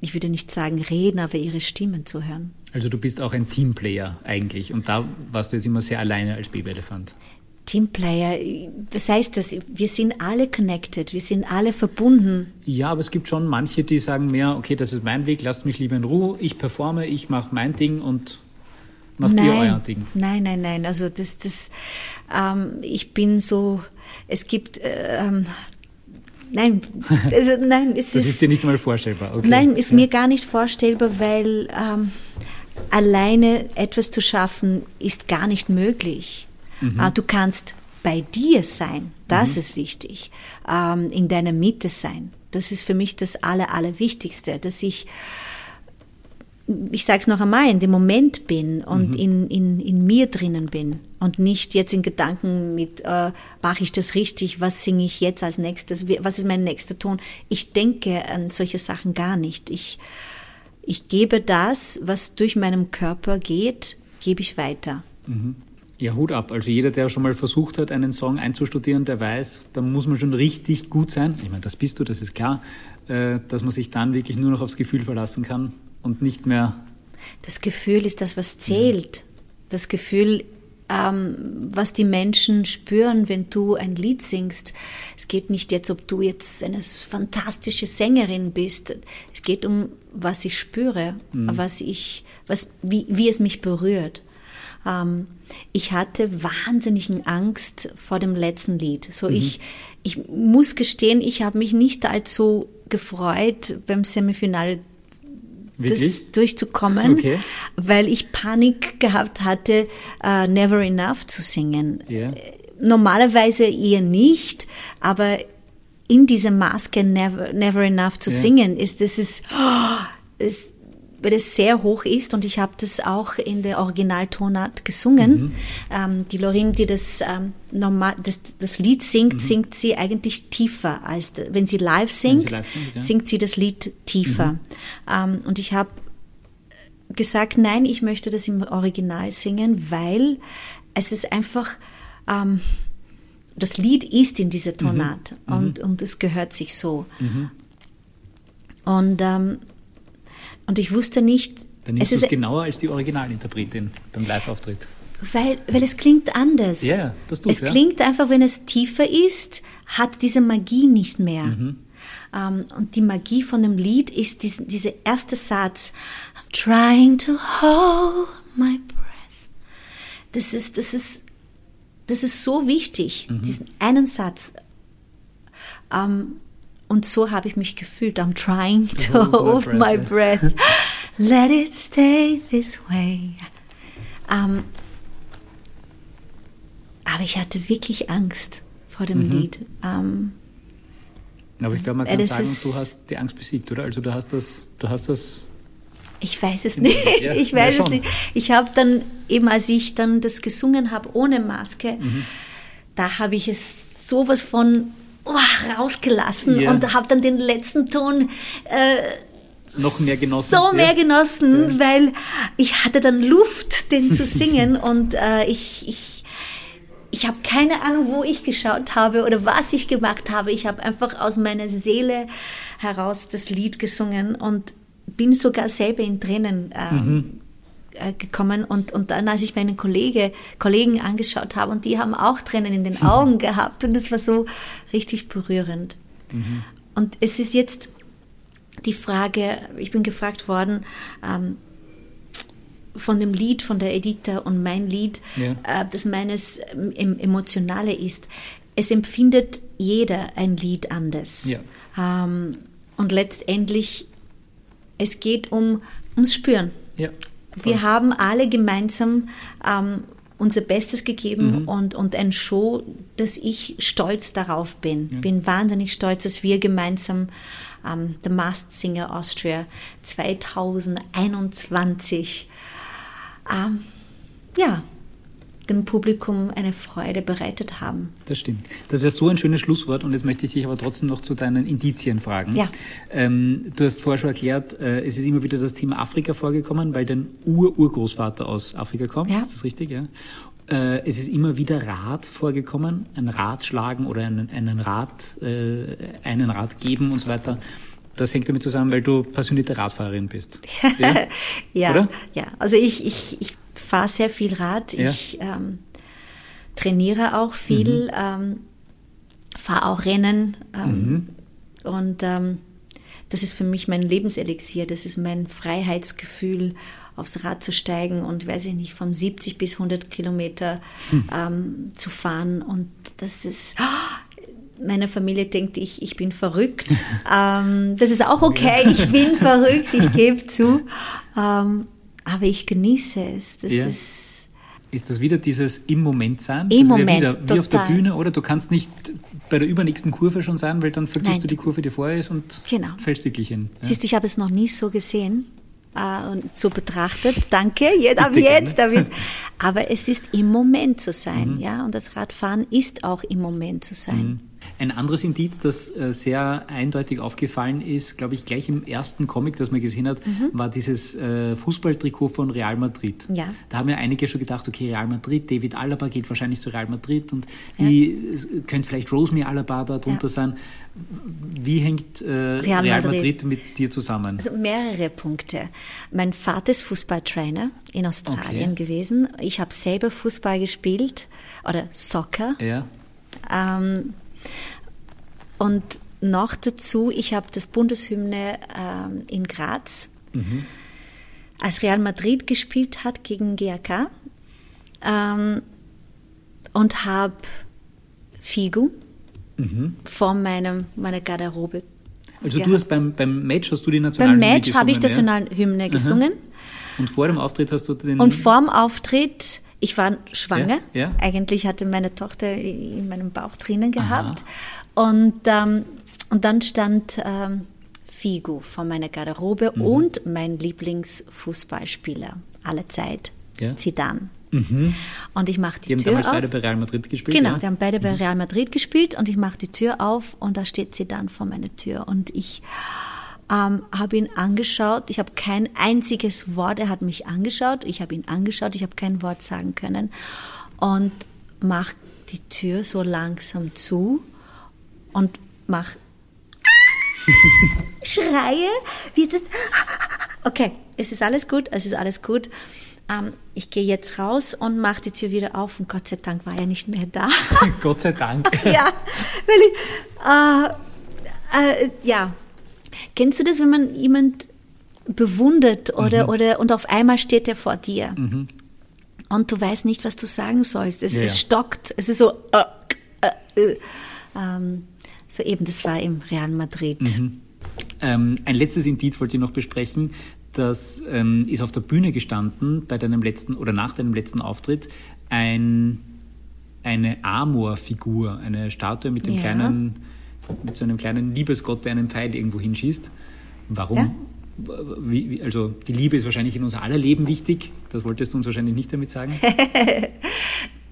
ich würde nicht sagen reden, aber ihre Stimmen zu hören. Also du bist auch ein Teamplayer eigentlich und da warst du jetzt immer sehr alleine als Babyelefant. Teamplayer, was heißt das? Wir sind alle connected, wir sind alle verbunden. Ja, aber es gibt schon manche, die sagen mehr, okay, das ist mein Weg, lasst mich lieber in Ruhe, ich performe, ich mache mein Ding und Macht nein, ihr euer Ding? Nein, nein, nein. Also das, das, ähm, ich bin so, es gibt, ähm, nein, also nein, es das ist, ist dir nicht mal vorstellbar. Okay. Nein, ist ja. mir gar nicht vorstellbar, weil ähm, alleine etwas zu schaffen ist gar nicht möglich. Mhm. Äh, du kannst bei dir sein, das mhm. ist wichtig, ähm, in deiner Mitte sein. Das ist für mich das Aller, Allerwichtigste, dass ich ich sage es noch einmal, in dem Moment bin und mhm. in, in, in mir drinnen bin und nicht jetzt in Gedanken mit, äh, mache ich das richtig, was singe ich jetzt als nächstes, was ist mein nächster Ton. Ich denke an solche Sachen gar nicht. Ich, ich gebe das, was durch meinen Körper geht, gebe ich weiter. Mhm. Ja, Hut ab. Also jeder, der schon mal versucht hat, einen Song einzustudieren, der weiß, da muss man schon richtig gut sein. Ich meine, das bist du, das ist klar, äh, dass man sich dann wirklich nur noch aufs Gefühl verlassen kann und nicht mehr. Das Gefühl ist das, was zählt. Das Gefühl, ähm, was die Menschen spüren, wenn du ein Lied singst. Es geht nicht jetzt, ob du jetzt eine fantastische Sängerin bist. Es geht um, was ich spüre, mhm. was ich, was, wie, wie es mich berührt. ähm, ich hatte wahnsinnigen Angst vor dem letzten Lied. So Mhm. ich, ich muss gestehen, ich habe mich nicht allzu gefreut beim Semifinale das Wirklich? durchzukommen, Okay. weil ich Panik gehabt hatte, äh, Never Enough zu singen. Ja. Normalerweise eher nicht, aber in dieser Maske Never, Never Enough zu Ja. singen, ist das ist, ist, weil es sehr hoch ist und ich habe das auch in der Originaltonart gesungen. Mhm. Ähm, die Lorin, die das, ähm, normal, das, das Lied singt, Mhm. singt sie eigentlich tiefer als wenn sie live singt, live singt, ja. singt sie das Lied tiefer. Ähm, und ich habe gesagt, nein, ich möchte das im Original singen, weil es ist einfach, ähm, das Lied ist in dieser Tonart und, und es gehört sich so. Und, ähm, und ich wusste nicht, Dann nimmst es ist, genauer als die Originalinterpretin beim Live-Auftritt. weil, weil es klingt anders. Ja, das tut's, Es ja. klingt einfach, wenn es tiefer ist, hat diese Magie nicht mehr. Mhm. Ähm, und die Magie von dem Lied ist dies, dieser erste Satz. I'm trying to hold my breath. Das ist, das ist, das ist so wichtig, Mhm. diesen einen Satz. Ähm, und so habe ich mich gefühlt. I'm trying to hold hold my my breath, breath. Let it stay this way. Ähm, aber ich hatte wirklich Angst vor dem Mhm. Lied. Ähm, Aber ich glaube, man Äh, kann sagen, du hast die Angst besiegt, oder? Also du hast das, du hast das. ich weiß es nicht. Ja, ich ja, weiß es nicht. Ich habe dann eben, als ich dann das gesungen habe ohne Maske, Mhm. da habe ich es sowas von oh, rausgelassen Ja. und habe dann den letzten Ton äh, noch mehr genossen. so ja? mehr genossen, weil ich hatte dann Luft, den zu singen und äh, ich, ich, ich habe keine Ahnung, wo ich geschaut habe oder was ich gemacht habe. Ich habe einfach aus meiner Seele heraus das Lied gesungen und bin sogar selber in Tränen äh, gekommen und, und dann, als ich meine Kollege, Kollegen angeschaut habe und die haben auch Tränen in den Augen gehabt und das war so richtig berührend. Und es ist jetzt die Frage, ich bin gefragt worden, ähm, von dem Lied von der Editha und mein Lied, Ja. äh, das meines ähm, Emotionale ist. Es empfindet jeder ein Lied anders. Ja. Ähm, und letztendlich, es geht um, ums Spüren. Ja. Wir haben alle gemeinsam ähm, unser Bestes gegeben und, und ein Show, dass ich stolz darauf bin. Bin wahnsinnig stolz, dass wir gemeinsam ähm, The Masked Singer Austria 2021 ähm, ja, dem Publikum eine Freude bereitet haben. Das stimmt. Das wäre so ein schönes Schlusswort und jetzt möchte ich dich aber trotzdem noch zu deinen Indizien fragen. Ja. Ähm, du hast vorher schon erklärt, äh, es ist immer wieder das Thema Afrika vorgekommen, weil dein Ur-Urgroßvater aus Afrika kommt. Ja. Ist das richtig? Ja. Äh, es ist immer wieder Rat vorgekommen, ein Rat schlagen oder einen, einen Rat, äh, einen Rat geben und so weiter. Das hängt damit zusammen, weil du passionierte Radfahrerin bist. Ja? Ja, Oder? ja. Also ich, ich, ich fahre sehr viel Rad. Ja. Ich ähm, trainiere auch viel, ähm, fahre auch Rennen. Ähm, Und ähm, das ist für mich mein Lebenselixier. Das ist mein Freiheitsgefühl, aufs Rad zu steigen und, weiß ich nicht, von 70 bis 100 Kilometer ähm, zu fahren. Und das ist... Meine Familie denkt, ich, ich bin verrückt. ähm, das ist auch okay, ich bin verrückt, ich gebe zu. Ähm, aber ich genieße es. Das Ja. ist Ist das wieder dieses im Moment sein? Im das Moment, ja wieder wie auf der. Bühne, oder? Du kannst nicht bei der übernächsten Kurve schon sein, weil dann vergisst Nein. du die Kurve, die vorher ist und Genau. fällst wirklich hin. Ja? Siehst du, ich habe es noch nie so gesehen äh, und so betrachtet. Danke, jetzt, ab jetzt. David. Aber es ist im Moment zu Mhm. sein, ja. Und das Radfahren ist auch im Moment zu sein. Ein anderes Indiz, das äh, sehr eindeutig aufgefallen ist, glaube ich, gleich im ersten Comic, das man gesehen hat, war dieses äh, Fußballtrikot von Real Madrid. Mhm. Ja. Da haben ja einige schon gedacht, okay, Real Madrid, David Alaba geht wahrscheinlich zu Real Madrid und wie es könnte vielleicht Rosemary Alaba da drunter Ja. sein. Wie hängt äh, Real, Real Madrid. Madrid. mit dir zusammen? Also mehrere Punkte. Mein Vater ist Fußballtrainer in Australien Okay. gewesen. Ich habe selber Fußball gespielt oder Soccer. ja. Ähm, und noch dazu, ich habe das Bundeshymne ähm, in Graz, als Real Madrid gespielt hat gegen GAK, ähm, und habe Figu vor meinem, meiner Garderobe. Also Ja. du hast beim, beim Match hast du die Beim Nationalhymne Match habe ich die gesungen, Nationalhymne gesungen. ja? Und vor dem Auftritt hast du den... Und vorm Auftritt, ich war schwanger. Ja, ja. Eigentlich hatte meine Tochter in meinem Bauch drinnen gehabt. Und, ähm, und dann stand ähm, Figo vor meiner Garderobe Mhm. und mein Lieblingsfußballspieler aller Zeit, Ja. Zidane. Und ich mache die, die haben Tür damals auf. beide bei Real Madrid gespielt. Genau, ja? die haben beide bei Real Madrid gespielt und ich mache die Tür auf und da steht sie dann vor meiner Tür und ich ähm, habe ihn angeschaut. Ich habe kein einziges Wort, er hat mich angeschaut, ich habe ihn angeschaut, ich habe kein Wort sagen können und mache die Tür so langsam zu und mach schreie, wie das Okay, es ist alles gut, es ist alles gut. Ähm, ich gehe jetzt raus und mache die Tür wieder auf und Gott sei Dank war er nicht mehr da. Gott sei Dank. ja, weil ich, äh, äh, ja. Kennst du das, wenn man jemand bewundert oder, Mhm. oder und auf einmal steht er vor dir und du weißt nicht, was du sagen sollst. Es, Ja, es stockt. Es ist so. Äh, äh, äh. Ähm, so eben, das war im Real Madrid. Mhm. Ähm, ein letztes Indiz wollte ich noch besprechen. Das ähm, ist auf der Bühne gestanden bei deinem letzten oder nach deinem letzten Auftritt ein, eine Amor-Figur, eine Statue mit dem Ja. kleinen, mit so einem kleinen Liebesgott, der einen Pfeil irgendwo hinschießt. Warum? Ja. Wie, also die Liebe ist wahrscheinlich in unser aller Leben wichtig. Das wolltest du uns wahrscheinlich nicht damit sagen.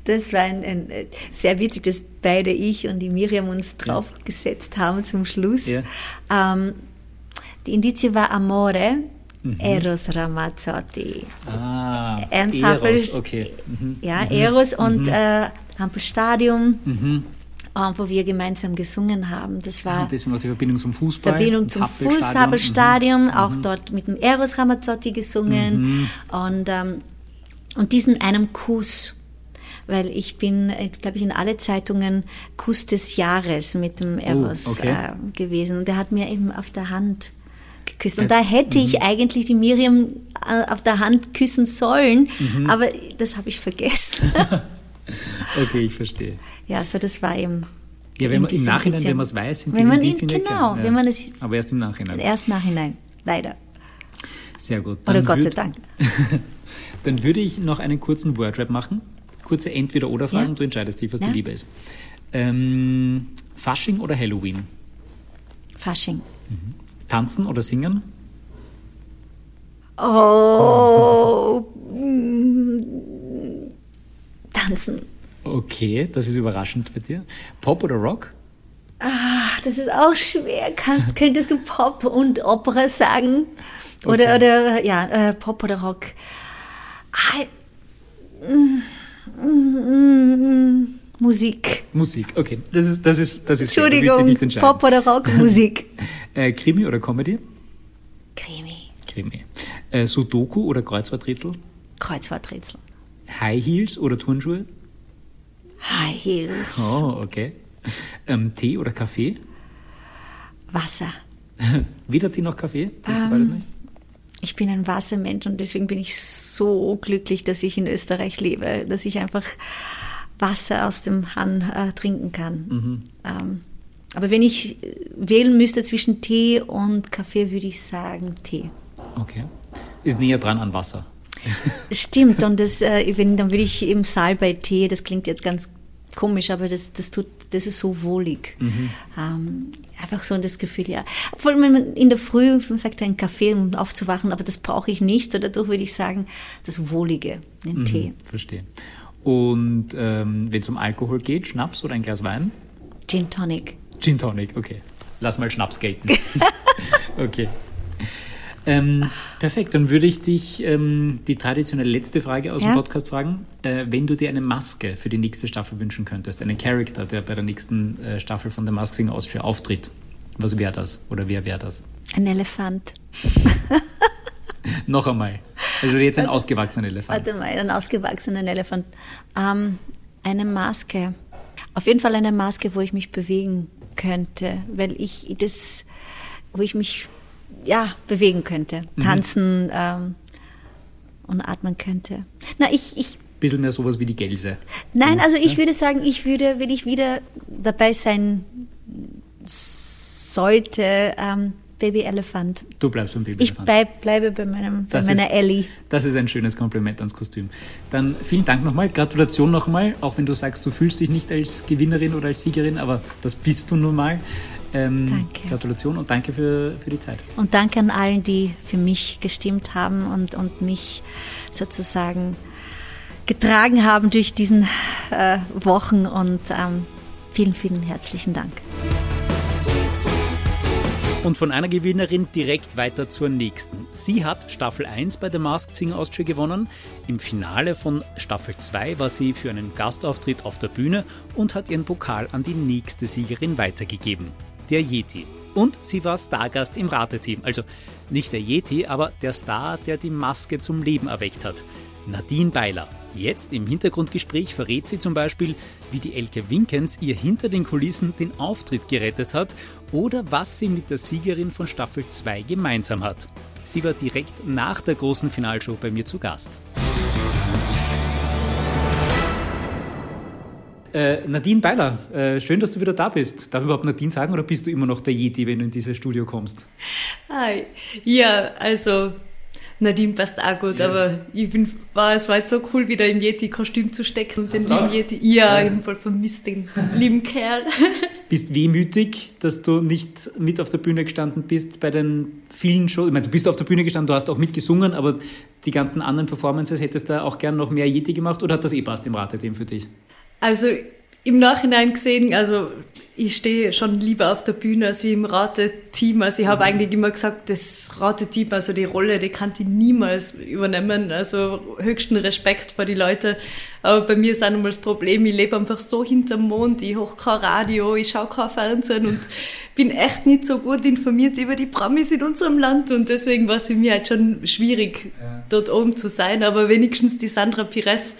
Das war ein, ein, äh, sehr witzig, dass beide ich und die Miriam uns draufgesetzt haben zum Schluss. Ja. Ähm, die Indizie war Amore, Mhm. Eros Ramazzotti. Ah, Ernst Eros, Happel, okay. Mhm. ja, Eros und äh, Hampelstadium, äh, wo wir gemeinsam gesungen haben. Das war Ah, Deswegen auch die Verbindung zum Fußball. Verbindung und zum. Fußballstadion, auch dort mit dem Eros Ramazzotti gesungen und, ähm, und diesen einem Kuss. Weil ich bin, glaube ich, in alle Zeitungen Kuss des Jahres mit dem Eros okay. äh, gewesen. Und der hat mir eben auf der Hand geküsst. Und da hätte ich eigentlich die Miriam äh, auf der Hand küssen sollen, aber das habe ich vergessen. Okay, ich verstehe. ja, so das war eben. Ja, wenn man, im Nachhinein, Indizien. wenn man es weiß, sind Wenn man ihn- ja genau, klar. wenn man es- Aber erst im Nachhinein. Erst nachhinein, leider. Sehr gut. Oder Dann Gott sei Dank. Dann würde ich noch einen kurzen Wordrap machen. Kurze Entweder-Oder-Fragen. Ja. Du entscheidest dich, was Ja. die Liebe ist. Ähm, Fasching oder Halloween? Fasching. Tanzen oder singen? Oh. mm, Tanzen. Okay, das ist überraschend bei dir. Pop oder Rock? Ach, das ist auch schwer. Kannst, könntest du Pop und Opera sagen? Oder, Okay. oder ja, äh, Pop oder Rock. Ah, mm, mm, mm, Musik. Musik. Okay, das ist, das ist, das ist Entschuldigung. Pop oder Rock, Musik. Äh, Krimi oder Comedy? Krimi. Krimi. Äh, Sudoku oder Kreuzworträtsel? Kreuzworträtsel. High Heels oder Turnschuhe? High Heels. Oh, okay. Ähm, Tee oder Kaffee? Wasser. Weder Tee noch Kaffee? Trinkst du Ähm, beides nicht? Ich bin ein Wassermensch und deswegen bin ich so glücklich, dass ich in Österreich lebe, dass ich einfach Wasser aus dem Hahn äh, trinken kann. Ähm, aber wenn ich äh, wählen müsste zwischen Tee und Kaffee, würde ich sagen Tee. Okay. Ist näher dran an Wasser. Stimmt, und das, äh, wenn, dann würde ich eben Salbei-Tee, das klingt jetzt ganz komisch, aber das, das tut, das ist so wohlig. Ähm, einfach so das Gefühl, ja. Obwohl man in der Früh, man sagt einen Kaffee, um aufzuwachen, aber das brauche ich nicht. So dadurch würde ich sagen, das Wohlige, den Tee. Verstehe. Und ähm, wenn es um Alkohol geht, Schnaps oder ein Glas Wein? Gin Tonic. Gin Tonic, okay. Lass mal Schnaps gelten. okay. Ähm, perfekt, dann würde ich dich ähm, die traditionelle letzte Frage aus Ja. dem Podcast fragen. Äh, wenn du dir eine Maske für die nächste Staffel wünschen könntest, einen Charakter, der bei der nächsten äh, Staffel von The Mask Singer Austria auftritt, was wäre das? Oder wer wäre das? Ein Elefant. Noch einmal. Also jetzt ein ausgewachsener Elefant. Warte mal, einen ausgewachsenen Elefant. Ähm, eine Maske. Auf jeden Fall eine Maske, wo ich mich bewegen könnte, weil ich das, wo ich mich ja bewegen könnte, tanzen ähm, und atmen könnte. Na, ich, ich bisschen mehr sowas wie die Gelse. Nein, also ich würde sagen, ich würde, wenn ich wieder dabei sein sollte, ähm, Baby Elefant. Du bleibst beim Baby Ich bleib, bleibe bei, meinem, bei meiner ist, Ellie. Das ist ein schönes Kompliment ans Kostüm. Dann vielen Dank nochmal, Gratulation nochmal, auch wenn du sagst, du fühlst dich nicht als Gewinnerin oder als Siegerin, aber das bist du nun mal. Ähm, danke. Gratulation und danke für, für die Zeit. Und danke an allen, die für mich gestimmt haben und, und mich sozusagen getragen haben durch diesen äh, Wochen und ähm, vielen, vielen herzlichen Dank. Und von einer Gewinnerin direkt weiter zur nächsten. Sie hat Staffel 1 bei The Masked Singer Austria gewonnen. Im Finale von Staffel 2 war sie für einen Gastauftritt auf der Bühne und hat ihren Pokal an die nächste Siegerin weitergegeben, der Yeti. Und sie war Stargast im Rateteam. Also nicht der Yeti, aber der Star, der die Maske zum Leben erweckt hat. Nadine Beiler. Jetzt im Hintergrundgespräch verrät sie zum Beispiel, wie die Elke Winkens ihr hinter den Kulissen den Auftritt gerettet hat oder was sie mit der Siegerin von Staffel 2 gemeinsam hat. Sie war direkt nach der großen Finalshow bei mir zu Gast. Äh, Nadine Beiler, äh, schön, dass du wieder da bist. Darf ich überhaupt Nadine sagen oder bist du immer noch der Yeti, wenn du in dieses Studio kommst? Hi. Ja, also Nadine passt auch gut, ja. aber ich bin, war, es war jetzt so cool, wieder im Yeti-Kostüm zu stecken. Den lieben Yeti. Ja, ja. jeden Fall vermisst den lieben Kerl. Bist wehmütig, dass du nicht mit auf der Bühne gestanden bist bei den vielen Shows. Ich meine, du bist auf der Bühne gestanden, du hast auch mitgesungen, aber die ganzen anderen Performances hättest du auch gern noch mehr Yeti gemacht oder hat das eh passt im Rateteam für dich? Also im Nachhinein gesehen, also ich stehe schon lieber auf der Bühne als wie im Rateteam. Also ich habe mhm. eigentlich immer gesagt, das Rateteam, also die Rolle, die kann ich niemals übernehmen. Also höchsten Respekt vor die Leute. Aber bei mir ist auch nochmal das Problem, ich lebe einfach so hinterm Mond, ich hoch kein Radio, ich schaue kein Fernsehen und bin echt nicht so gut informiert über die Promis in unserem Land und deswegen war es für mich halt schon schwierig, ja. dort oben zu sein. Aber wenigstens die Sandra Pires,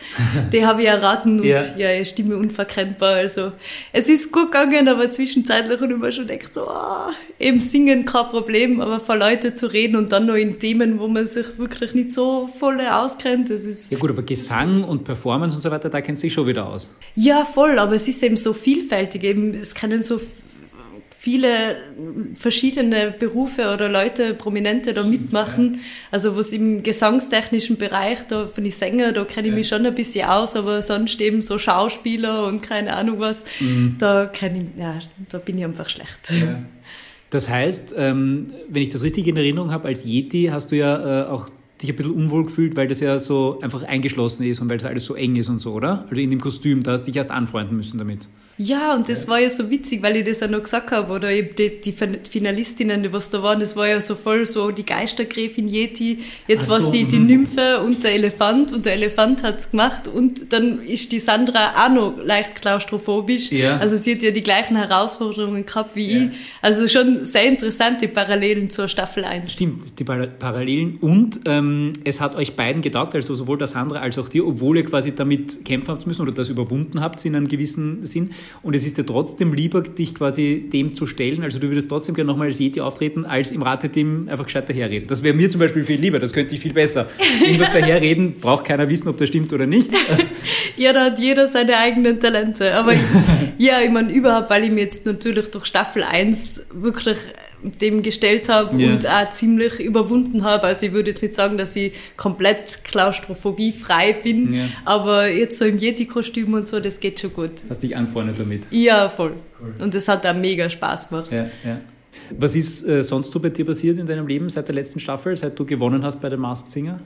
die habe ich erraten und ja, ja ihre Stimme unverkennbar. Also es ist gut gegangen, aber zwischenzeitlich und immer schon echt so, oh, eben singen kein Problem, aber vor Leute zu reden und dann noch in Themen, wo man sich wirklich nicht so voll auskennt, das ist... Ja gut, aber Gesang und Performance und so weiter, da kennt sich schon wieder aus. Ja, voll, aber es ist eben so vielfältig, eben, es können so viele verschiedene Berufe oder Leute, Prominente da mitmachen. Also was im gesangstechnischen Bereich, da von den Sänger, da kenne ich mich schon ein bisschen aus, aber sonst eben so Schauspieler und keine Ahnung was, mhm. da kenne ich, ja, da bin ich einfach schlecht. Ja. Das heißt, ähm, wenn ich das richtig in Erinnerung habe, als Yeti hast du ja äh, auch dich ein bisschen unwohl gefühlt, weil das ja so einfach eingeschlossen ist und weil das alles so eng ist und so, oder? Also in dem Kostüm, da hast du dich erst anfreunden müssen damit. Ja, und das ja. war ja so witzig, weil ich das ja noch gesagt habe, oder eben die, die Finalistinnen, die was da waren, das war ja so voll so die Geistergräfin Yeti, jetzt war es die, die mhm. Nymphe und der Elefant und der Elefant hat's gemacht und dann ist die Sandra auch noch leicht klaustrophobisch, ja. also sie hat ja die gleichen Herausforderungen gehabt wie ja. ich, also schon sehr interessante Parallelen zur Staffel 1. Stimmt, die Parallelen und ähm, es hat euch beiden getaugt, also sowohl der Sandra als auch dir, obwohl ihr quasi damit kämpfen habt müssen oder das überwunden habt in einem gewissen Sinn, und es ist dir trotzdem lieber, dich quasi dem zu stellen. Also du würdest trotzdem gerne nochmal als Yeti auftreten, als im Rateteam einfach gescheit daherreden. Das wäre mir zum Beispiel viel lieber, das könnte ich viel besser. Irgendwas daherreden, braucht keiner wissen, ob das stimmt oder nicht. ja, da hat jeder seine eigenen Talente. Aber ja, ich meine überhaupt, weil ich mir jetzt natürlich durch Staffel 1 wirklich dem gestellt habe yeah. und auch ziemlich überwunden habe. Also ich würde jetzt nicht sagen, dass ich komplett klaustrophobie-frei bin, yeah. aber jetzt so im Yeti-Kostüm und so, das geht schon gut. Hast dich angefreundet damit? Ja, voll. Cool. Und das hat auch mega Spaß gemacht. Ja, ja. Was ist äh, sonst so bei dir passiert in deinem Leben seit der letzten Staffel, seit du gewonnen hast bei der Masked Singer?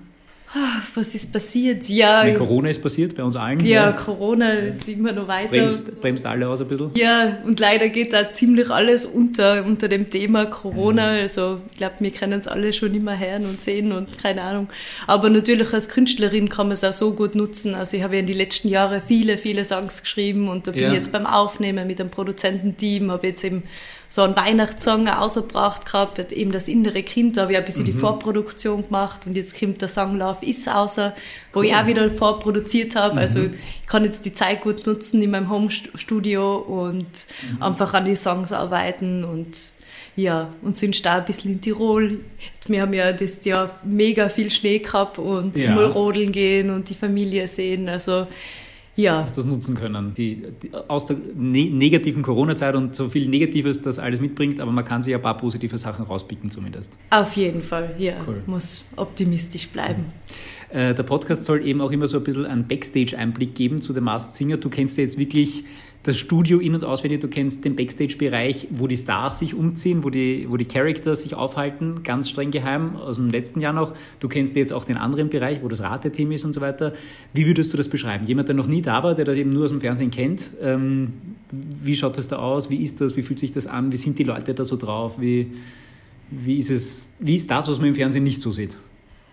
Ah, was ist passiert? Ja. Meine, Corona ist passiert bei uns allen. Ja, ja. Corona ist immer noch weiter. Bremst, bremst alle aus ein bisschen. Ja, und leider geht da ziemlich alles unter, unter dem Thema Corona. Mhm. Also, ich glaube, wir können es alle schon immer hören und sehen und keine Ahnung. Aber natürlich als Künstlerin kann man es auch so gut nutzen. Also, ich habe ja in den letzten Jahren viele, viele Songs geschrieben und da bin ja. ich jetzt beim Aufnehmen mit einem Produzententeam, habe jetzt eben so einen Weihnachtssong ausgebracht gehabt, eben das innere Kind, da habe ich ein bisschen mhm. die Vorproduktion gemacht und jetzt kommt der Song Love Is außer, wo cool. ich auch wieder vorproduziert habe. Also mhm. Also ich kann jetzt die Zeit gut nutzen in meinem Home-Studio und mhm. einfach an die Songs arbeiten und ja, und sind da ein bisschen in Tirol. Wir haben ja das Jahr mega viel Schnee gehabt und Ja. mal rodeln gehen und die Familie sehen. Also ja, Hast das nutzen können. Die, die, aus der ne negativen Corona-Zeit und so viel Negatives, das alles mitbringt, aber man kann sich ein paar positive Sachen rauspicken zumindest. auf jeden Fall. Ja, Cool. muss optimistisch bleiben. Äh, der Podcast soll eben auch immer so ein bisschen einen Backstage-Einblick geben zu The Masked Singer. Du kennst ja jetzt wirklich das Studio in- und auswendig, du kennst den Backstage-Bereich, wo die Stars sich umziehen, wo die, wo die Charakter sich aufhalten, ganz streng geheim, aus dem letzten Jahr noch. Du kennst jetzt auch den anderen Bereich, wo das Rateteam ist und so weiter. Wie würdest du das beschreiben? Jemand, der noch nie da war, der das eben nur aus dem Fernsehen kennt, ähm, wie schaut das da aus? Wie ist das? Wie fühlt sich das an? Wie sind die Leute da so drauf? Wie, wie, ist, es, wie ist das, was man im Fernsehen nicht so sieht?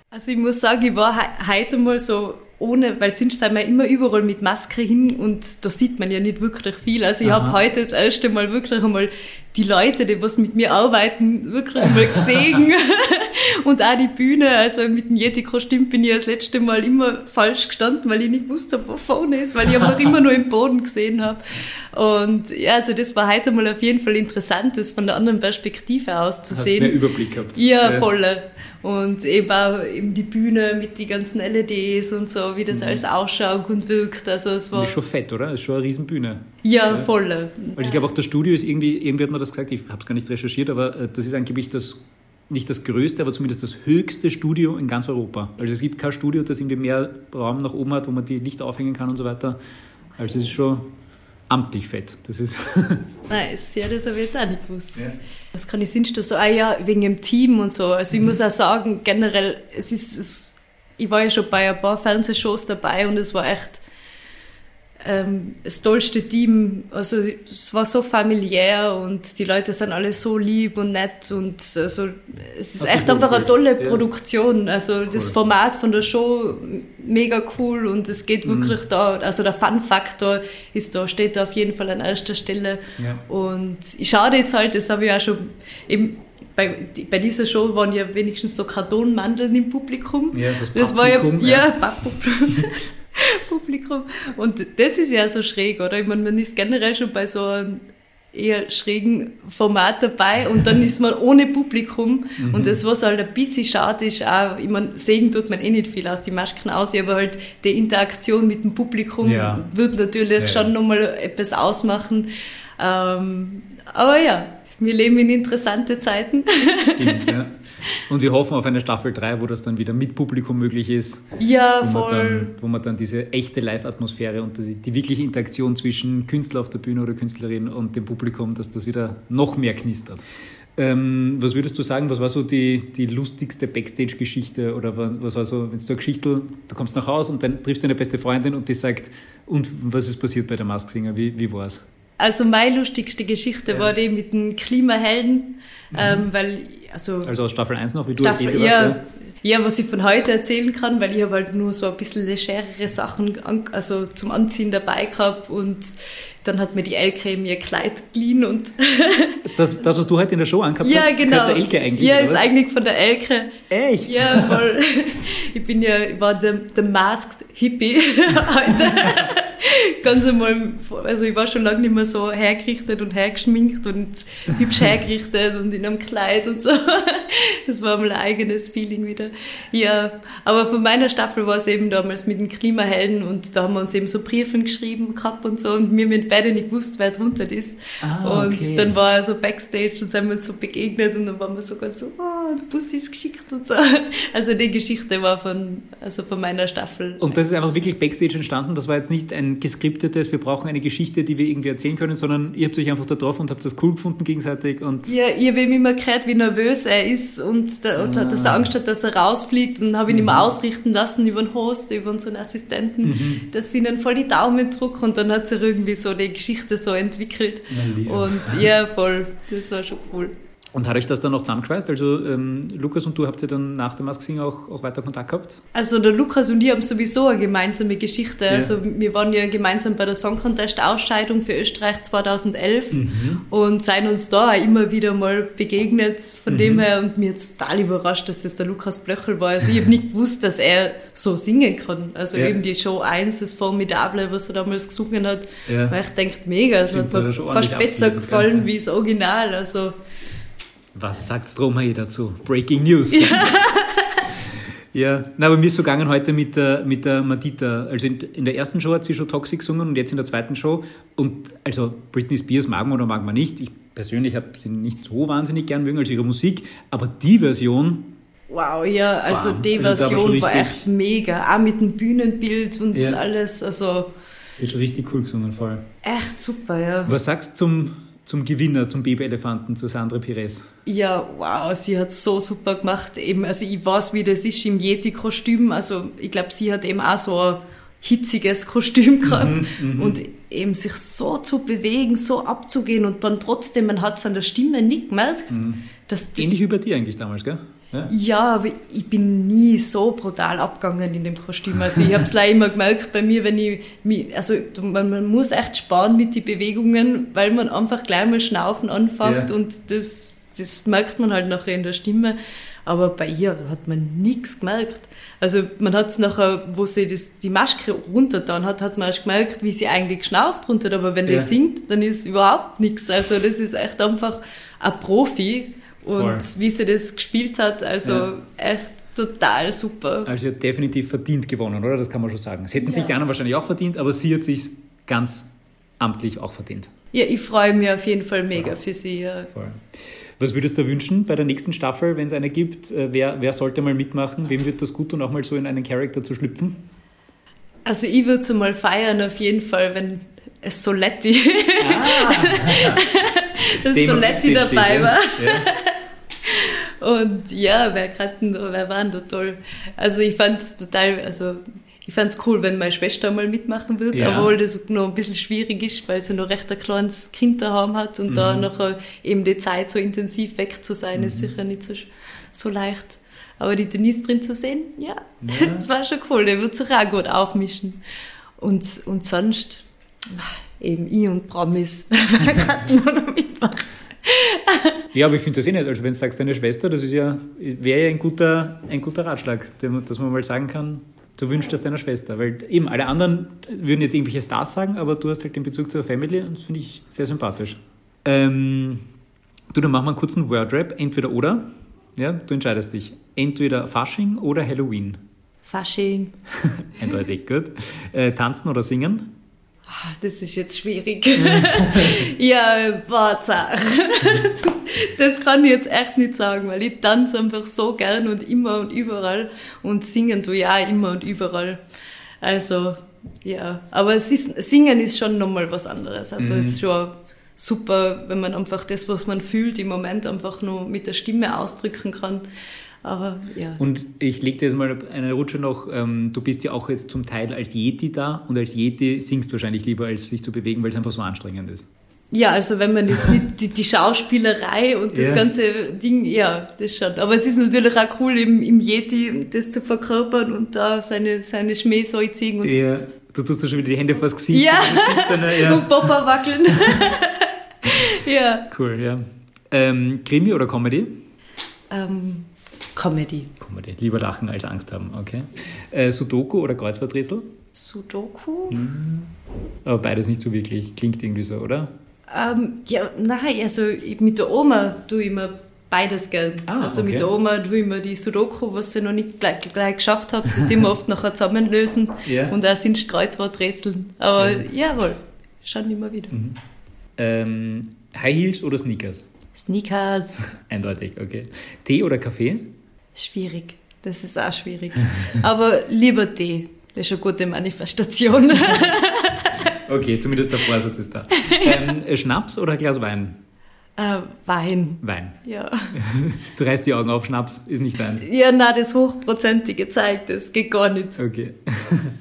Also ich muss sagen, ich war he heute mal so ohne, weil sonst sind wir immer überall mit Maske hin und da sieht man ja nicht wirklich viel. Also ich habe heute das erste Mal wirklich einmal die Leute, die was mit mir arbeiten, wirklich einmal gesehen und auch die Bühne. Also mit dem Yeti-Kostüm bin ich das letzte Mal immer falsch gestanden, weil ich nicht wusste, wo vorne ist, weil ich einfach immer nur im Boden gesehen habe. Und ja, also das war heute mal auf jeden Fall interessant, das von der anderen Perspektive aus zu Hast sehen. mehr Überblick gehabt. Ja, voll. Und eben auch eben die Bühne mit den ganzen LEDs und so, wie das alles ausschaut und wirkt. Also es Und war ist schon fett, oder? Ist schon eine Riesenbühne. ja voll. Weil ich glaube auch das Studio ist irgendwie, irgendwie hat man das gesagt, ich habe es gar nicht recherchiert, aber äh, das ist angeblich das, nicht das größte, aber zumindest das höchste Studio in ganz Europa. Also es gibt kein Studio, das irgendwie mehr Raum nach oben hat, wo man die Lichter aufhängen kann und so weiter. Also es ist schon amtlich fett. Das ist Nice, ja, das habe ich jetzt auch nicht gewusst. Ja. Was kann ich sonst noch so? Ah ja, wegen dem Team und so. Also ich muss auch sagen, generell, es ist, es, ich war ja schon bei ein paar Fernsehshows dabei und es war echt ähm, das tollste Team. Also es war so familiär und die Leute sind alle so lieb und nett und also es ist du echt einfach eine tolle Ja. Produktion. Also das Cool. Format von der Show mega cool und es geht Mhm. wirklich da, also der Fun-Faktor ist da, steht da auf jeden Fall an erster Stelle. Ja. Und schade ist halt, das habe ich auch schon eben bei, bei dieser Show waren ja wenigstens so Kartonmandeln im Publikum. Ja, das das war ja, ja, ja. Publikum. Und das ist ja so schräg, oder? Ich meine, man ist generell schon bei so einem eher schrägen Format dabei und dann ist man ohne Publikum Mhm. und das, was halt ein bisschen schade ist, auch, ich meine, sehen tut man eh nicht viel aus die Masken aus, aber halt die Interaktion mit dem Publikum Ja. wird natürlich Ja, schon nochmal etwas ausmachen. Ähm, aber ja, wir leben in interessante Zeiten. Stimmt, ja. Und wir hoffen auf eine Staffel 3, wo das dann wieder mit Publikum möglich ist. ja, wo man, voll. dann, wo man dann diese echte Live-Atmosphäre und die, die wirkliche Interaktion zwischen Künstler auf der Bühne oder Künstlerin und dem Publikum, dass das wieder noch mehr knistert. Ähm, was würdest du sagen, was war so die, die lustigste Backstage-Geschichte oder wa- was war so, wenn du eine Geschichte, du kommst nach Hause und dann triffst du eine beste Freundin und die sagt, und was ist passiert bei der Mask Singer, wie, wie war es? Also meine lustigste Geschichte Ja. war die mit dem Klimahelden, ähm, weil also, Also aus Staffel 1 noch, wie du Staffel, erzählt hast, ja, ja, was ich von heute erzählen kann, weil ich habe halt nur so ein bisschen legerere Sachen an, also zum Anziehen dabei gehabt und dann hat mir die Elke mir Kleid geliehen und Das, das, was du heute in der Show angehabt ja hast, genau. der Elke eigentlich. Ja, ist was? eigentlich von der Elke. Echt? Ja, voll. Ich bin ja, ich war der, der Masked Hippie heute. Ganz einmal, also ich war schon lange nicht mehr so hergerichtet und hergeschminkt und hübsch hergerichtet und in einem Kleid und so. Das war mal ein eigenes Feeling wieder. Ja, aber von meiner Staffel war es eben damals mit den Klimahelden und da haben wir uns eben so Briefen geschrieben gehabt und so und wir haben beide nicht gewusst, wer drunter ist. Ah, und okay. dann war er so Backstage und sind wir uns so begegnet und dann waren wir so ganz so, oh, der Bus ist geschickt und so. Also die Geschichte war von, also von meiner Staffel. Und das ist einfach wirklich Backstage entstanden. Das war jetzt nicht ein geskriptetes, wir brauchen eine Geschichte, die wir irgendwie erzählen können, sondern ihr habt euch einfach da drauf und habt das cool gefunden gegenseitig. Und ja, ich habe ihm immer gehört, wie nervös er ist und, der, und dass er Angst hat, dass er rausfliegt und habe ihn immer ausrichten lassen über den Host, über unseren Assistenten, dass ich ihnen voll die Daumen drücke und dann hat sich irgendwie so die Geschichte so entwickelt. Und ja, voll, das war schon cool. Und hat euch das dann noch zusammengeschweißt? Also ähm, Lukas und du habt ja dann nach dem Mask Singer auch, auch weiter Kontakt gehabt? Also der Lukas und ich haben sowieso eine gemeinsame Geschichte. Ja. Also wir waren ja gemeinsam bei der Song Contest Ausscheidung für Österreich 2011 Mhm. und seien uns da auch immer wieder mal begegnet von Mhm. dem her und mir total überrascht, dass das der Lukas Blöchel war. Also ich habe nicht gewusst, dass er so singen kann. Also Ja. eben die Show 1, das Formidable, was er damals gesungen hat, Ja. weil ich denkt mega, es hat mir fast besser gefallen wie das Original. Also Was sagt Stromae dazu? Breaking News. Ja. ja, na, aber mir ist so gegangen heute mit der, mit der Madita. Also in, in, der ersten Show hat sie schon Toxic gesungen und jetzt in der zweiten Show. Und also Britney Spears mag man oder mag man nicht. Ich persönlich habe sie nicht so wahnsinnig gern mögen als ihre Musik, aber die Version. Wow, ja, also Bam. die also Version war, war, echt mega. Auch mit dem Bühnenbild und ja. alles. Also. Sie hat schon richtig cool gesungen, voll. Echt super, ja. Was sagst du zum zum Gewinner, zum Babyelefanten, zu Sandra Pires. Ja, wow, sie hat so super gemacht. Eben, also ich weiß, wie das ist im Yeti-Kostüm. Also ich glaube, sie hat eben auch so ein hitziges Kostüm mhm, gehabt. Mhm, und eben sich so zu bewegen, so abzugehen und dann trotzdem, man hat es an der Stimme nicht gemerkt. Mhm. Dass Ähnlich wie bei dir eigentlich damals, gell? Ja. ja, aber ich bin nie so brutal abgegangen in dem Kostüm. Also ich habe es immer gemerkt bei mir, wenn ich mich, also man, man, muss echt sparen mit den Bewegungen, weil man einfach gleich mal schnaufen anfängt ja. und das, das merkt man halt nachher in der Stimme. Aber bei ihr hat man nichts gemerkt. Also man hat es nachher, wo sie das, die Maske runtertan hat, hat man erst gemerkt, wie sie eigentlich geschnauft runter. Aber wenn ja. die singt, dann ist überhaupt nichts. Also das ist echt einfach ein Profi und Voll. wie sie das gespielt hat, also ja. echt total super. Also sie hat definitiv verdient gewonnen, oder? Das kann man schon sagen. Es hätten ja. sich die anderen wahrscheinlich auch verdient, aber sie hat sich ganz amtlich auch verdient. Ja, ich freue mich auf jeden Fall mega für sie. Ja. Voll. Was würdest du wünschen bei der nächsten Staffel, wenn es eine gibt? Äh, wer, wer sollte mal mitmachen? Wem wird das gut tun, auch mal so in einen Charakter zu schlüpfen? Also ich würde es mal feiern auf jeden Fall, wenn es Soletti, ah, dass Soletti dabei steht, war. Ja. Und ja, wer, grad, wer war denn da toll? Also ich fand es total, also ich fand es cool, wenn meine Schwester mal mitmachen wird, ja. obwohl das noch ein bisschen schwierig ist, weil sie noch recht ein kleines Kind daheim hat und mhm. da noch eben die Zeit so intensiv weg zu sein, mhm. ist sicher nicht so, so leicht. Aber die Denise drin zu sehen, ja, ja. das war schon cool. Der wird sich auch gut aufmischen. Und, und sonst, eben ich und Promis, wer kann nur noch mitmachen. ja, aber ich finde das eh nicht. Also wenn du sagst, deine Schwester, das ist ja, wäre ja ein guter, ein guter Ratschlag, dass man mal sagen kann, du wünschst das deiner Schwester. Weil eben alle anderen würden jetzt irgendwelche Stars sagen, aber du hast halt den Bezug zur Family und das finde ich sehr sympathisch. Ähm, du, dann machen wir einen kurzen Wordrap, entweder oder. Ja, du entscheidest dich. Entweder Fasching oder Halloween. Fasching. Eindeutig, gut. Äh, tanzen oder singen? Ah, das ist jetzt schwierig. ja, warte. das kann ich jetzt echt nicht sagen, weil ich tanze einfach so gern und immer und überall und singen du ja immer und überall. Also, ja. Aber ist, singen ist schon nochmal was anderes. Also, mhm. es ist schon super, wenn man einfach das, was man fühlt, im Moment einfach nur mit der Stimme ausdrücken kann. Aber ja. Und ich lege dir jetzt mal eine Rutsche noch. Ähm, du bist ja auch jetzt zum Teil als Yeti da und als Yeti singst du wahrscheinlich lieber, als sich zu bewegen, weil es einfach so anstrengend ist. Ja, also wenn man jetzt nicht die, die Schauspielerei und das ja. ganze Ding, ja, das schon. Aber es ist natürlich auch cool, im, im Yeti das zu verkörpern und da seine, seine Schmäh so ziehen. Und ja, du tust ja schon wieder die Hände vors Gesicht. Ja, und, dann, ja. und Popper wackeln. ja. Cool, ja. Ähm, Krimi oder Comedy? Ähm, Comedy. Comedy. Lieber lachen als Angst haben, okay. Äh, Sudoku oder Kreuzworträtsel? Sudoku? Mhm. Aber beides nicht so wirklich. Klingt irgendwie so, oder? Ähm, ja, nein, also mit der Oma tue ich immer beides gern. Ah, also okay. mit der Oma tue ich immer die Sudoku, was sie noch nicht gleich, gleich geschafft hat, die wir oft nachher zusammenlösen. yeah. Und auch sind Kreuzworträtseln. Aber ja. jawohl, schon immer wieder. Mhm. Ähm, High Heels oder Sneakers? Sneakers. Eindeutig, okay. Tee oder Kaffee? Schwierig. Das ist auch schwierig. Aber lieber Tee. Das ist eine gute Manifestation. okay, zumindest der Vorsatz ist da. Ähm, äh, Schnaps oder ein Glas Wein? Äh, Wein. Wein. Ja. Du reißt die Augen auf, Schnaps ist nicht deins. Ja, na, das Hochprozentige zeigt, das geht gar nicht. Okay.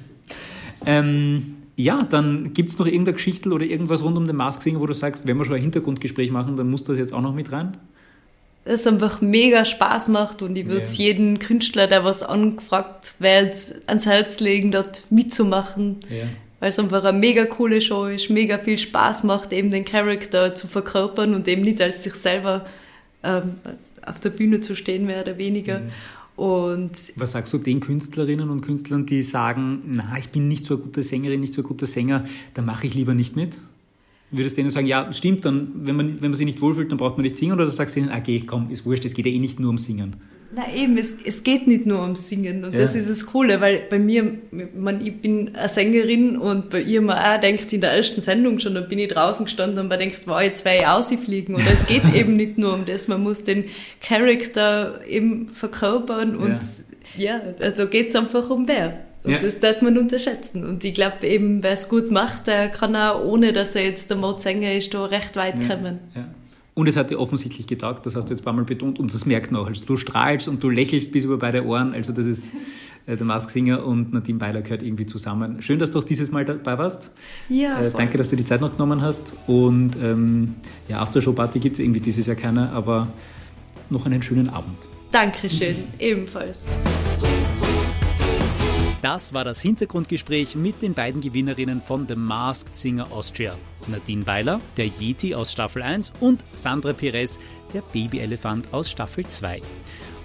ähm, ja, dann gibt es noch irgendeine Geschichte oder irgendwas rund um den Mask Singer, wo du sagst, wenn wir schon ein Hintergrundgespräch machen, dann muss das jetzt auch noch mit rein? Es einfach mega Spaß macht und ich würde es yeah. jedem Künstler, der was angefragt wird, ans Herz legen, dort mitzumachen. Yeah. Weil es einfach eine mega coole Show ist, mega viel Spaß macht, eben den Charakter zu verkörpern und eben nicht als sich selber ähm, auf der Bühne zu stehen, mehr oder weniger. Mhm. Und Was sagst du den Künstlerinnen und Künstlern, die sagen, na, ich bin nicht so eine gute Sängerin, nicht so ein guter Sänger, da mache ich lieber nicht mit? Würdest du denen sagen, ja, stimmt, dann, wenn man, wenn man sich nicht wohlfühlt, dann braucht man nicht singen? Oder sagst du ihnen, okay, komm, ist wurscht, es geht ja eh nicht nur ums Singen? Na eben, es, es geht nicht nur ums Singen und ja. das ist das Coole, weil bei mir, man, ich bin eine Sängerin und bei ihr man auch denkt in der ersten Sendung schon, da bin ich draußen gestanden und man denkt, wow, jetzt werde ich ausfliegen. Und es geht eben nicht nur um das, man muss den Charakter eben verkörpern und ja, ja also geht es einfach um wer. Und ja. das darf man unterschätzen. Und ich glaube eben, wer es gut macht, der kann auch, ohne dass er jetzt der Mordsänger ist, da recht weit ja. kommen. Ja. Und es hat dir offensichtlich getaugt, das hast du jetzt ein paar Mal betont und das merkt man auch. Also du strahlst und du lächelst bis über beide Ohren. Also das ist äh, der Mask Singer und Nadine Beiler gehört irgendwie zusammen. Schön, dass du auch dieses Mal dabei warst. Ja. Äh, danke, dass du die Zeit noch genommen hast. Und ähm, ja, Aftershow-Party gibt es irgendwie dieses Jahr keine, aber noch einen schönen Abend. Dankeschön, ebenfalls. Das war das Hintergrundgespräch mit den beiden Gewinnerinnen von The Masked Singer Austria. Nadine Weiler, der Yeti aus Staffel 1 und Sandra Perez, der Babyelefant aus Staffel 2.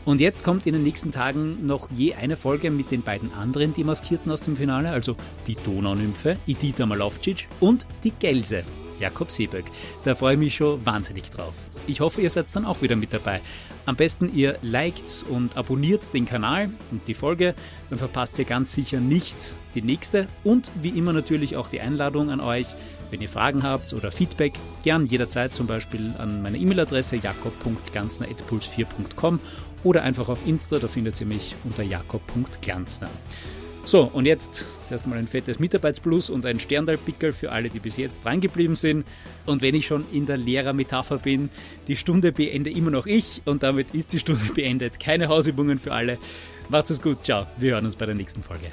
Und jetzt kommt in den nächsten Tagen noch je eine Folge mit den beiden anderen Demaskierten aus dem Finale, also die Donaunymphe, Edita Malovcic und die Gelse, Jakob Seeböck. Da freue ich mich schon wahnsinnig drauf. Ich hoffe, ihr seid dann auch wieder mit dabei. Am besten ihr liked und abonniert den Kanal und die Folge, dann verpasst ihr ganz sicher nicht die nächste und wie immer natürlich auch die Einladung an euch, wenn ihr Fragen habt oder Feedback, gern jederzeit zum Beispiel an meine E-Mail-Adresse jakob.glanzner.puls4.com oder einfach auf Insta, da findet ihr mich unter jakob.glanzner. So, und jetzt zuerst mal ein fettes Mitarbeitsplus und ein Sterndalpickel für alle, die bis jetzt drangeblieben sind. Und wenn ich schon in der Lehrermetapher bin, die Stunde beende immer noch ich und damit ist die Stunde beendet. Keine Hausübungen für alle. Macht's es gut, ciao. Wir hören uns bei der nächsten Folge.